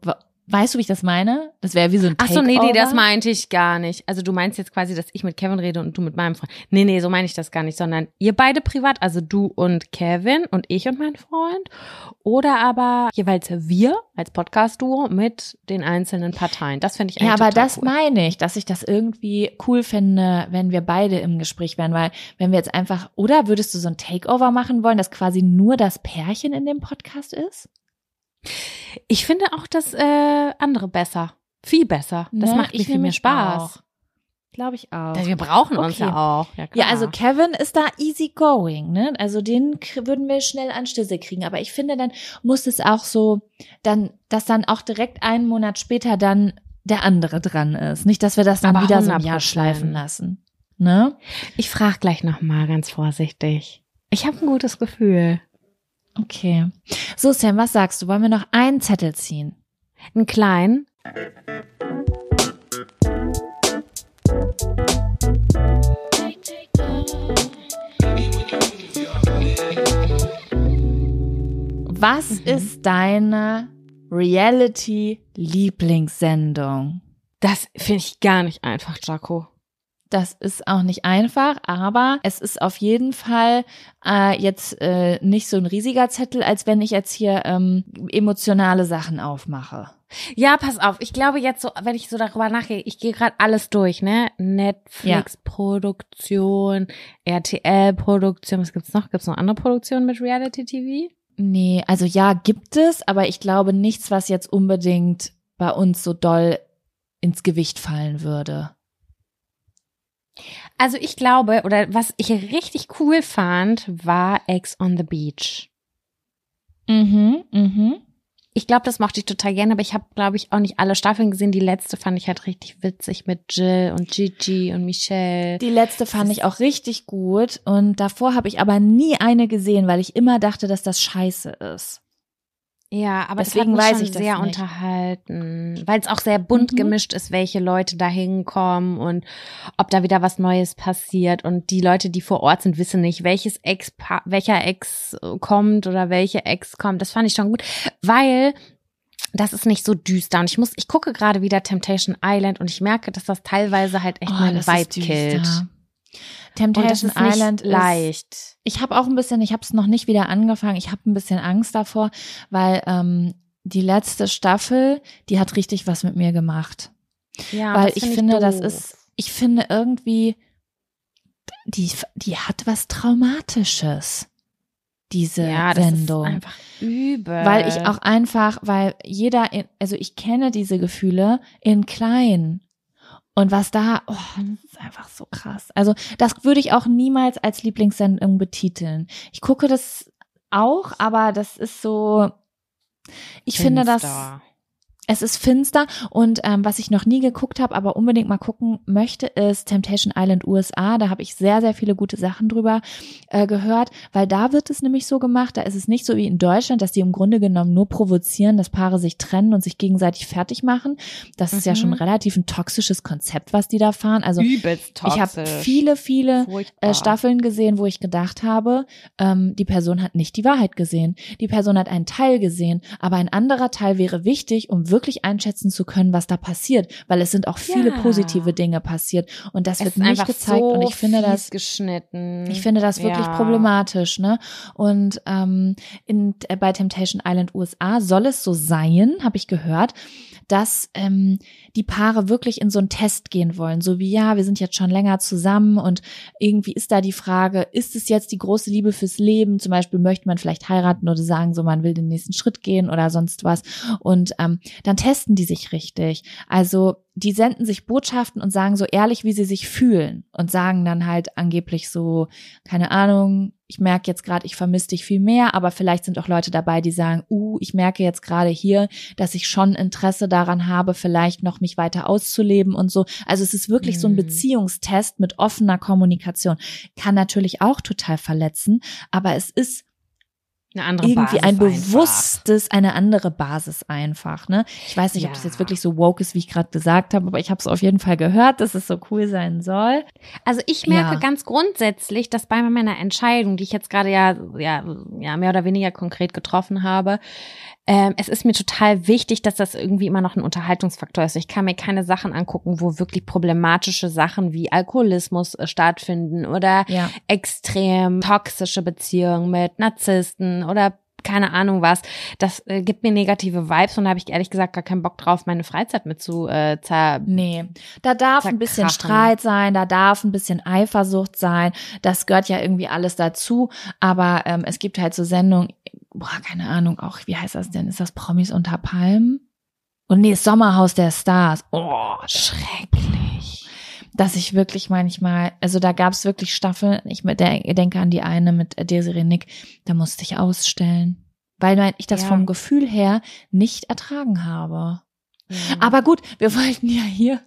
weißt du, wie ich das meine? Das wäre wie so ein Ach so, nee, nee, das meinte ich gar nicht. Also du meinst jetzt quasi, dass ich mit Kevin rede und du mit meinem Freund. Nee, nee, so meine ich das gar nicht, sondern ihr beide privat, also du und Kevin und ich und mein Freund. Oder aber jeweils wir als Podcast-Duo mit den einzelnen Parteien. Das finde ich Ja, eigentlich aber total das cool. meine ich, dass ich das irgendwie cool finde, wenn wir beide im Gespräch wären, weil wenn wir jetzt einfach, oder würdest du so ein Takeover machen wollen, dass quasi nur das Pärchen in dem Podcast ist? Ich finde auch das äh, andere besser. Viel besser. Das Ne? macht mir Ich viel mehr Spaß. Glaube ich auch. Wir brauchen uns Okay. ja auch. Ja, Ja, klar. also Kevin ist da easy going, ne? Also den würden wir schnell an Stisse kriegen. Aber ich finde, dann muss es auch so, dann, dass dann auch direkt einen Monat später dann der andere dran ist. Nicht, dass wir das dann Aber wieder so ein 100%. Jahr schleifen lassen. Ne? ich frage gleich nochmal ganz vorsichtig. Ich habe ein gutes Gefühl. Okay. So, Sam, was sagst du? Wollen wir noch einen Zettel ziehen? Einen kleinen. Was ist deine Reality-Lieblingssendung? Das finde ich gar nicht einfach, Jaco. Das ist auch nicht einfach, aber es ist auf jeden Fall äh, jetzt äh, nicht so ein riesiger Zettel, als wenn ich jetzt hier ähm, emotionale Sachen aufmache. Ja, pass auf. Ich glaube jetzt so, wenn ich so darüber nachgehe, ich gehe gerade alles durch, ne? Netflix-Produktion, RTL-Produktion, was gibt's noch? Gibt's noch andere Produktionen mit Reality-TV? Nee, also ja, gibt es, aber ich glaube nichts, was jetzt unbedingt bei uns so doll ins Gewicht fallen würde. Also ich glaube, oder was ich richtig cool fand, war Ex on the Beach. Mhm, mhm. Ich glaube, das mochte ich total gerne, aber ich habe, glaube ich, auch nicht alle Staffeln gesehen. Die letzte fand ich halt richtig witzig mit Jill und Gigi und Michelle. Die letzte fand ich auch richtig gut und davor habe ich aber nie eine gesehen, weil ich immer dachte, dass das scheiße ist. Ja, aber Deswegen das hat weiß mich ich schon das sehr nicht. unterhalten, weil es auch sehr bunt Mhm. gemischt ist, welche Leute da hinkommen und ob da wieder was Neues passiert und die Leute, die vor Ort sind, wissen nicht, welches Ex, welcher Ex äh, kommt oder welche Ex kommt. Das fand ich schon gut, weil das ist nicht so düster und ich muss, ich gucke gerade wieder Temptation Island und ich merke, dass das teilweise halt echt Oh, ist Vibe killt. Temptation das ist Island nicht leicht. Ist, ich habe auch ein bisschen, ich habe es noch nicht wieder angefangen. Ich habe ein bisschen Angst davor, weil ähm, die letzte Staffel, die hat richtig was mit mir gemacht. Ja, weil das ich find finde, das doof. ist, ich finde irgendwie, die, die hat was Traumatisches. Diese ja, das Sendung. ist einfach übel. Weil ich auch einfach, weil jeder, in, also ich kenne diese Gefühle in klein. Und was da, oh, das ist einfach so krass. Also das würde ich auch niemals als Lieblingssendung betiteln. Ich gucke das auch, aber das ist so, ich finde das. Es ist finster und ähm, was ich noch nie geguckt habe, aber unbedingt mal gucken möchte, ist Temptation Island USA. Da habe ich sehr, sehr viele gute Sachen drüber äh, gehört, weil da wird es nämlich so gemacht, da ist es nicht so wie in Deutschland, dass die im Grunde genommen nur provozieren, dass Paare sich trennen und sich gegenseitig fertig machen. Das ist ja Mhm. schon relativ ein toxisches Konzept, was die da fahren. Also Übelst ich habe viele, viele Furchtbar. äh, Staffeln gesehen, wo ich gedacht habe, ähm, die Person hat nicht die Wahrheit gesehen. Die Person hat einen Teil gesehen, aber ein anderer Teil wäre wichtig, um wirklich einschätzen zu können, was da passiert, weil es sind auch viele Ja. positive Dinge passiert und das Es wird nicht gezeigt so und ich finde das geschnitten. ich finde das wirklich Ja. problematisch, ne? Und ähm, in, äh, bei Temptation Island USA soll es so sein, habe ich gehört, dass ähm, die Paare wirklich in so einen Test gehen wollen, so wie ja, wir sind jetzt schon länger zusammen und irgendwie ist da die Frage, ist es jetzt die große Liebe fürs Leben? Zum Beispiel möchte man vielleicht heiraten oder sagen, so man will den nächsten Schritt gehen oder sonst was. Und ähm, dann testen die sich richtig. Also die senden sich Botschaften und sagen so ehrlich, wie sie sich fühlen und sagen dann halt angeblich so, keine Ahnung, ich merke jetzt gerade, ich vermisse dich viel mehr, aber vielleicht sind auch Leute dabei, die sagen, uh, ich merke jetzt gerade hier, dass ich schon Interesse daran habe, vielleicht noch mich weiter auszuleben und so. Also es ist wirklich so ein Mhm. Beziehungstest mit offener Kommunikation. Kann natürlich auch total verletzen, aber es ist irgendwie Basis ein einfach. bewusstes, eine andere Basis einfach. Ne? Ich weiß nicht, ob das Ja. jetzt wirklich so woke ist, wie ich gerade gesagt habe, aber ich habe es auf jeden Fall gehört, dass es so cool sein soll. Also ich merke Ja. ganz grundsätzlich, dass bei meiner Entscheidung, die ich jetzt gerade ja, ja, ja mehr oder weniger konkret getroffen habe, ähm, es ist mir total wichtig, dass das irgendwie immer noch ein Unterhaltungsfaktor ist. Ich kann mir keine Sachen angucken, wo wirklich problematische Sachen wie Alkoholismus äh, stattfinden oder Ja. extrem toxische Beziehungen mit Narzissten oder keine Ahnung was. Das äh, gibt mir negative Vibes und da habe ich ehrlich gesagt gar keinen Bock drauf, meine Freizeit mit zu äh, zer Nee, da darf ein bisschen. Streit sein, da darf ein bisschen Eifersucht sein. Das gehört ja irgendwie alles dazu. Aber ähm, es gibt halt so Sendungen, boah, keine Ahnung, auch, wie heißt das denn? Ist das Promis unter Palmen? Und nee, Sommerhaus der Stars. Oh, schrecklich. Dass ich wirklich manchmal, also da gab es wirklich Staffeln, ich denke an die eine mit Desiree Nick, da musste ich ausstellen. Weil ich das Ja. vom Gefühl her nicht ertragen habe. Ja. Aber gut, wir wollten ja hier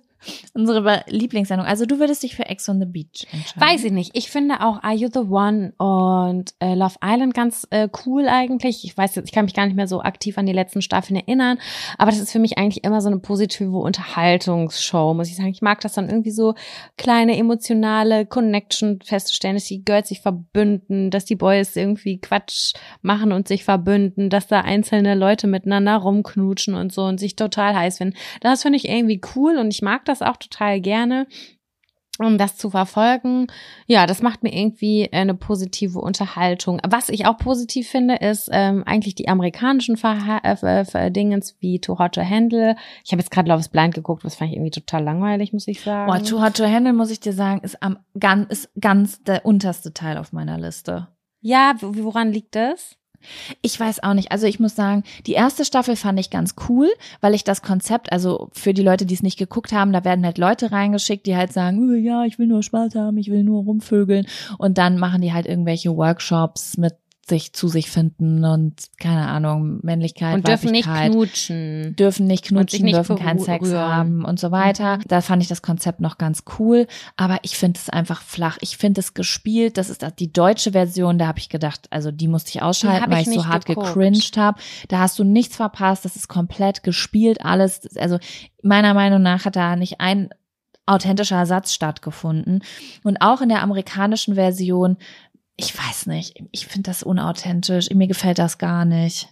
unsere Lieblingssendung. Also du würdest dich für Ex on the Beach entscheiden. Weiß ich nicht. Ich finde auch Are You the One und äh, Love Island ganz äh, cool eigentlich. Ich weiß jetzt, ich kann mich gar nicht mehr so aktiv an die letzten Staffeln erinnern, aber das ist für mich eigentlich immer so eine positive Unterhaltungsshow, muss ich sagen. Ich mag das dann irgendwie so kleine emotionale Connection festzustellen, dass die Girls sich verbünden, dass die Boys irgendwie Quatsch machen und sich verbünden, dass da einzelne Leute miteinander rumknutschen und so und sich total heiß finden. Das finde ich irgendwie cool und ich mag das auch total gerne um das zu verfolgen. Ja, das macht mir irgendwie eine positive Unterhaltung. Was ich auch positiv finde, ist ähm, eigentlich die amerikanischen Verha äh, Ver- Dingens wie Too Hot to Handle. Ich habe jetzt gerade Love is Blind geguckt, das fand ich irgendwie total langweilig, muss ich sagen. Boah, Too Hot to Handle, muss ich dir sagen, ist, am, ganz, ist ganz der unterste Teil auf meiner Liste. ja, wo- woran liegt das? Ich weiß auch nicht. Also ich muss sagen, die erste Staffel fand ich ganz cool, weil ich das Konzept, also für die Leute, die es nicht geguckt haben, da werden halt Leute reingeschickt, die halt sagen, "Oh, ja, ich will nur Spaß haben, ich will nur rumvögeln. Und dann machen die halt irgendwelche Workshops mit sich zu sich finden und keine Ahnung, Männlichkeit, Und dürfen nicht knutschen. dürfen nicht knutschen, nicht dürfen keinen Sex haben und so weiter. Da fand ich das Konzept noch ganz cool, aber ich finde es einfach flach. Ich finde es gespielt, das ist die deutsche Version, da habe ich gedacht, also die musste ich ausschalten, weil ich ich so hart geguckt. gecringed habe. Da hast du nichts verpasst, das ist komplett gespielt, alles. Also meiner Meinung nach hat da nicht ein authentischer Satz stattgefunden. Und auch in der amerikanischen Version, ich weiß nicht, ich finde das unauthentisch, mir gefällt das gar nicht.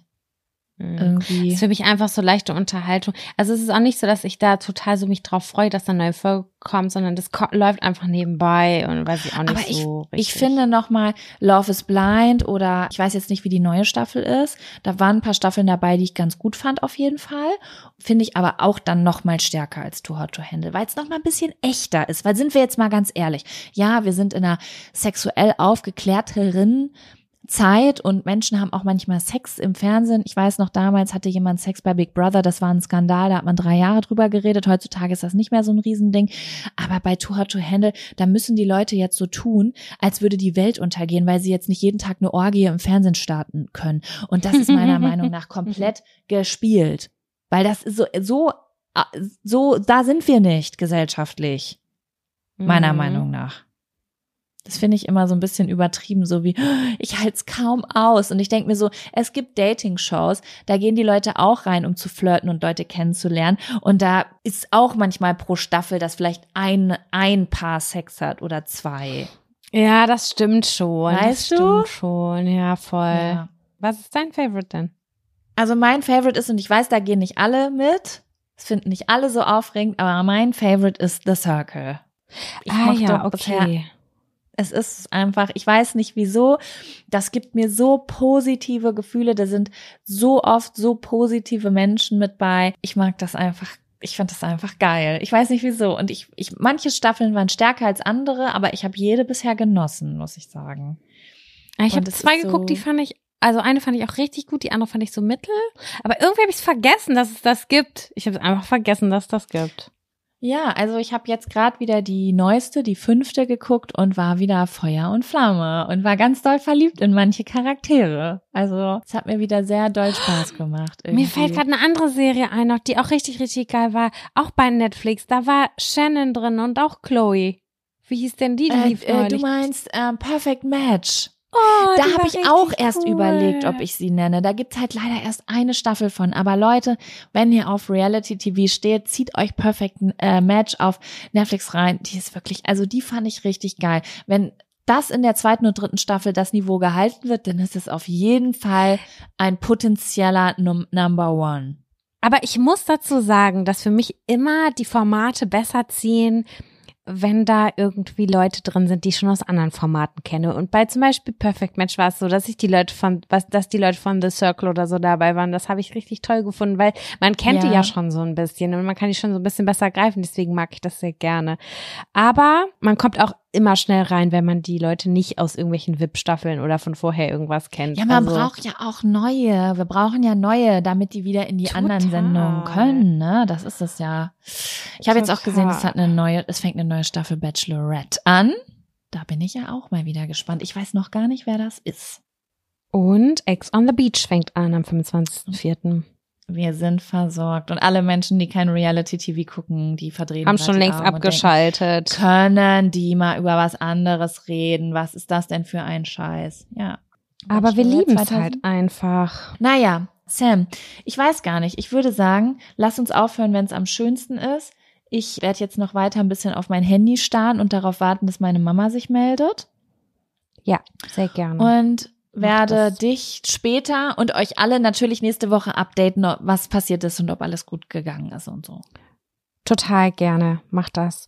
Mhm. Irgendwie. ist für mich einfach so leichte Unterhaltung. Also es ist auch nicht so, dass ich da total so mich drauf freue, dass da eine neue Folge kommt, sondern das läuft einfach nebenbei und weiß ich auch nicht Aber ich, so richtig. ich finde nochmal Love is Blind oder ich weiß jetzt nicht, wie die neue Staffel ist. Da waren ein paar Staffeln dabei, die ich ganz gut fand auf jeden Fall. Finde ich aber auch dann nochmal stärker als Too Hot to Handle, weil es nochmal ein bisschen echter ist. Weil sind wir jetzt mal ganz ehrlich. Ja, wir sind in einer sexuell aufgeklärteren Zeit und Menschen haben auch manchmal Sex im Fernsehen. Ich weiß noch, damals hatte jemand Sex bei Big Brother, das war ein Skandal, da hat man drei Jahre drüber geredet. Heutzutage ist das nicht mehr so ein Riesending. Aber bei Too Hot to Handle, da müssen die Leute jetzt so tun, als würde die Welt untergehen, weil sie jetzt nicht jeden Tag eine Orgie im Fernsehen starten können. Und das ist meiner Meinung nach komplett gespielt. Weil das ist so, so, so, da sind wir nicht gesellschaftlich. Meiner Mhm. Meinung nach. Das finde ich immer so ein bisschen übertrieben, so wie, ich halte es kaum aus. Und ich denke mir so, es gibt Dating-Shows, da gehen die Leute auch rein, um zu flirten und Leute kennenzulernen. Und da ist auch manchmal pro Staffel, dass vielleicht ein, ein Paar Sex hat oder zwei. Ja, das stimmt schon. Weißt das du? stimmt schon. Ja, voll. Ja. Was ist dein Favorite denn? Also mein Favorite ist, und ich weiß, da gehen nicht alle mit, es finden nicht alle so aufregend, aber mein Favorite ist The Circle. Ich ah ja, okay. Es ist einfach, ich weiß nicht wieso, das gibt mir so positive Gefühle, da sind so oft so positive Menschen mit bei. Ich mag das einfach, ich fand das einfach geil. Ich weiß nicht wieso und ich, ich manche Staffeln waren stärker als andere, aber ich habe jede bisher genossen, muss ich sagen. Ah, Ich habe zwei ist so- geguckt, die fand ich, also eine fand ich auch richtig gut, die andere fand ich so mittel. Aber irgendwie habe ich es vergessen, dass es das gibt. Ich habe es einfach vergessen, dass es das gibt. Ja, also ich habe jetzt gerade wieder die neueste, die fünfte geguckt und war wieder Feuer und Flamme und war ganz doll verliebt in manche Charaktere. Also es hat mir wieder sehr doll Spaß gemacht. Mir irgendwie. fällt gerade eine andere Serie ein, noch, die auch richtig, richtig geil war. Auch bei Netflix. Da war Shannon drin und auch Chloe. Wie hieß denn die? Die Äh, äh, du meinst ähm, Perfect Match. Oh, da habe ich auch erst cool. überlegt, ob ich sie nenne. Da gibt's halt leider erst eine Staffel von. Aber Leute, wenn ihr auf Reality TV steht, zieht euch Perfect äh, Match auf Netflix rein. Die ist wirklich, also die fand ich richtig geil. Wenn das in der zweiten und dritten Staffel das Niveau gehalten wird, dann ist es auf jeden Fall ein potenzieller Num Number One. Aber ich muss dazu sagen, dass für mich immer die Formate besser ziehen, wenn da irgendwie Leute drin sind, die ich schon aus anderen Formaten kenne. Und bei zum Beispiel Perfect Match war es so, dass ich die Leute von, was, dass die Leute von The Circle oder so dabei waren. Das habe ich richtig toll gefunden, weil man kennt die Ja. ja schon so ein bisschen und man kann die schon so ein bisschen besser greifen. Deswegen mag ich das sehr gerne. Aber man kommt auch immer schnell rein, wenn man die Leute nicht aus irgendwelchen VIP-Staffeln oder von vorher irgendwas kennt. Ja, man Also- braucht ja auch neue. Wir brauchen ja neue, damit die wieder in die anderen Total. Sendungen können, ne? Das ist es ja. Ich habe jetzt auch gesehen, es hat eine neue, es fängt eine neue Staffel Bachelorette an. Da bin ich ja auch mal wieder gespannt. Ich weiß noch gar nicht, wer das ist. Und Ex on the Beach fängt an am 25.04. Wir sind versorgt. Und alle Menschen, die kein Reality-TV gucken, die verdrehen. Haben schon längst und abgeschaltet. Denken, können die mal über was anderes reden? Was ist das denn für ein Scheiß? Ja. Aber wir lieben es 2000. halt einfach. Naja, Sam, ich weiß gar nicht. Ich würde sagen, lass uns aufhören, wenn es am schönsten ist. Ich werde jetzt noch weiter ein bisschen auf mein Handy starren und darauf warten, dass meine Mama sich meldet. Ja, sehr gerne. Und werde dich später und euch alle natürlich nächste Woche updaten, was passiert ist und ob alles gut gegangen ist und so. Total gerne, macht das.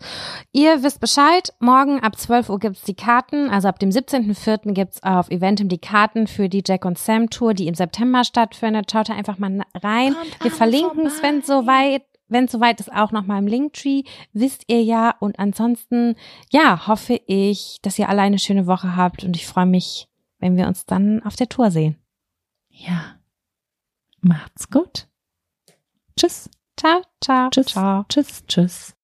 Ihr wisst Bescheid, morgen ab 12 Uhr gibt's die Karten, also ab dem 17.04. gibt's auf Eventim die Karten für die Jack und Sam Tour, die im September stattfindet. Schaut da einfach mal rein. Kommt Wir verlinken es, wenn soweit, wenn soweit ist, auch nochmal im Linktree, wisst ihr ja. Und ansonsten, ja, hoffe ich, dass ihr alle eine schöne Woche habt und ich freue mich, wenn wir uns dann auf der Tour sehen. Ja. Macht's gut. Tschüss. Ciao, ciao, Tschüss. ciao. Tschüss. Tschüss.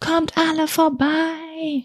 Kommt alle vorbei.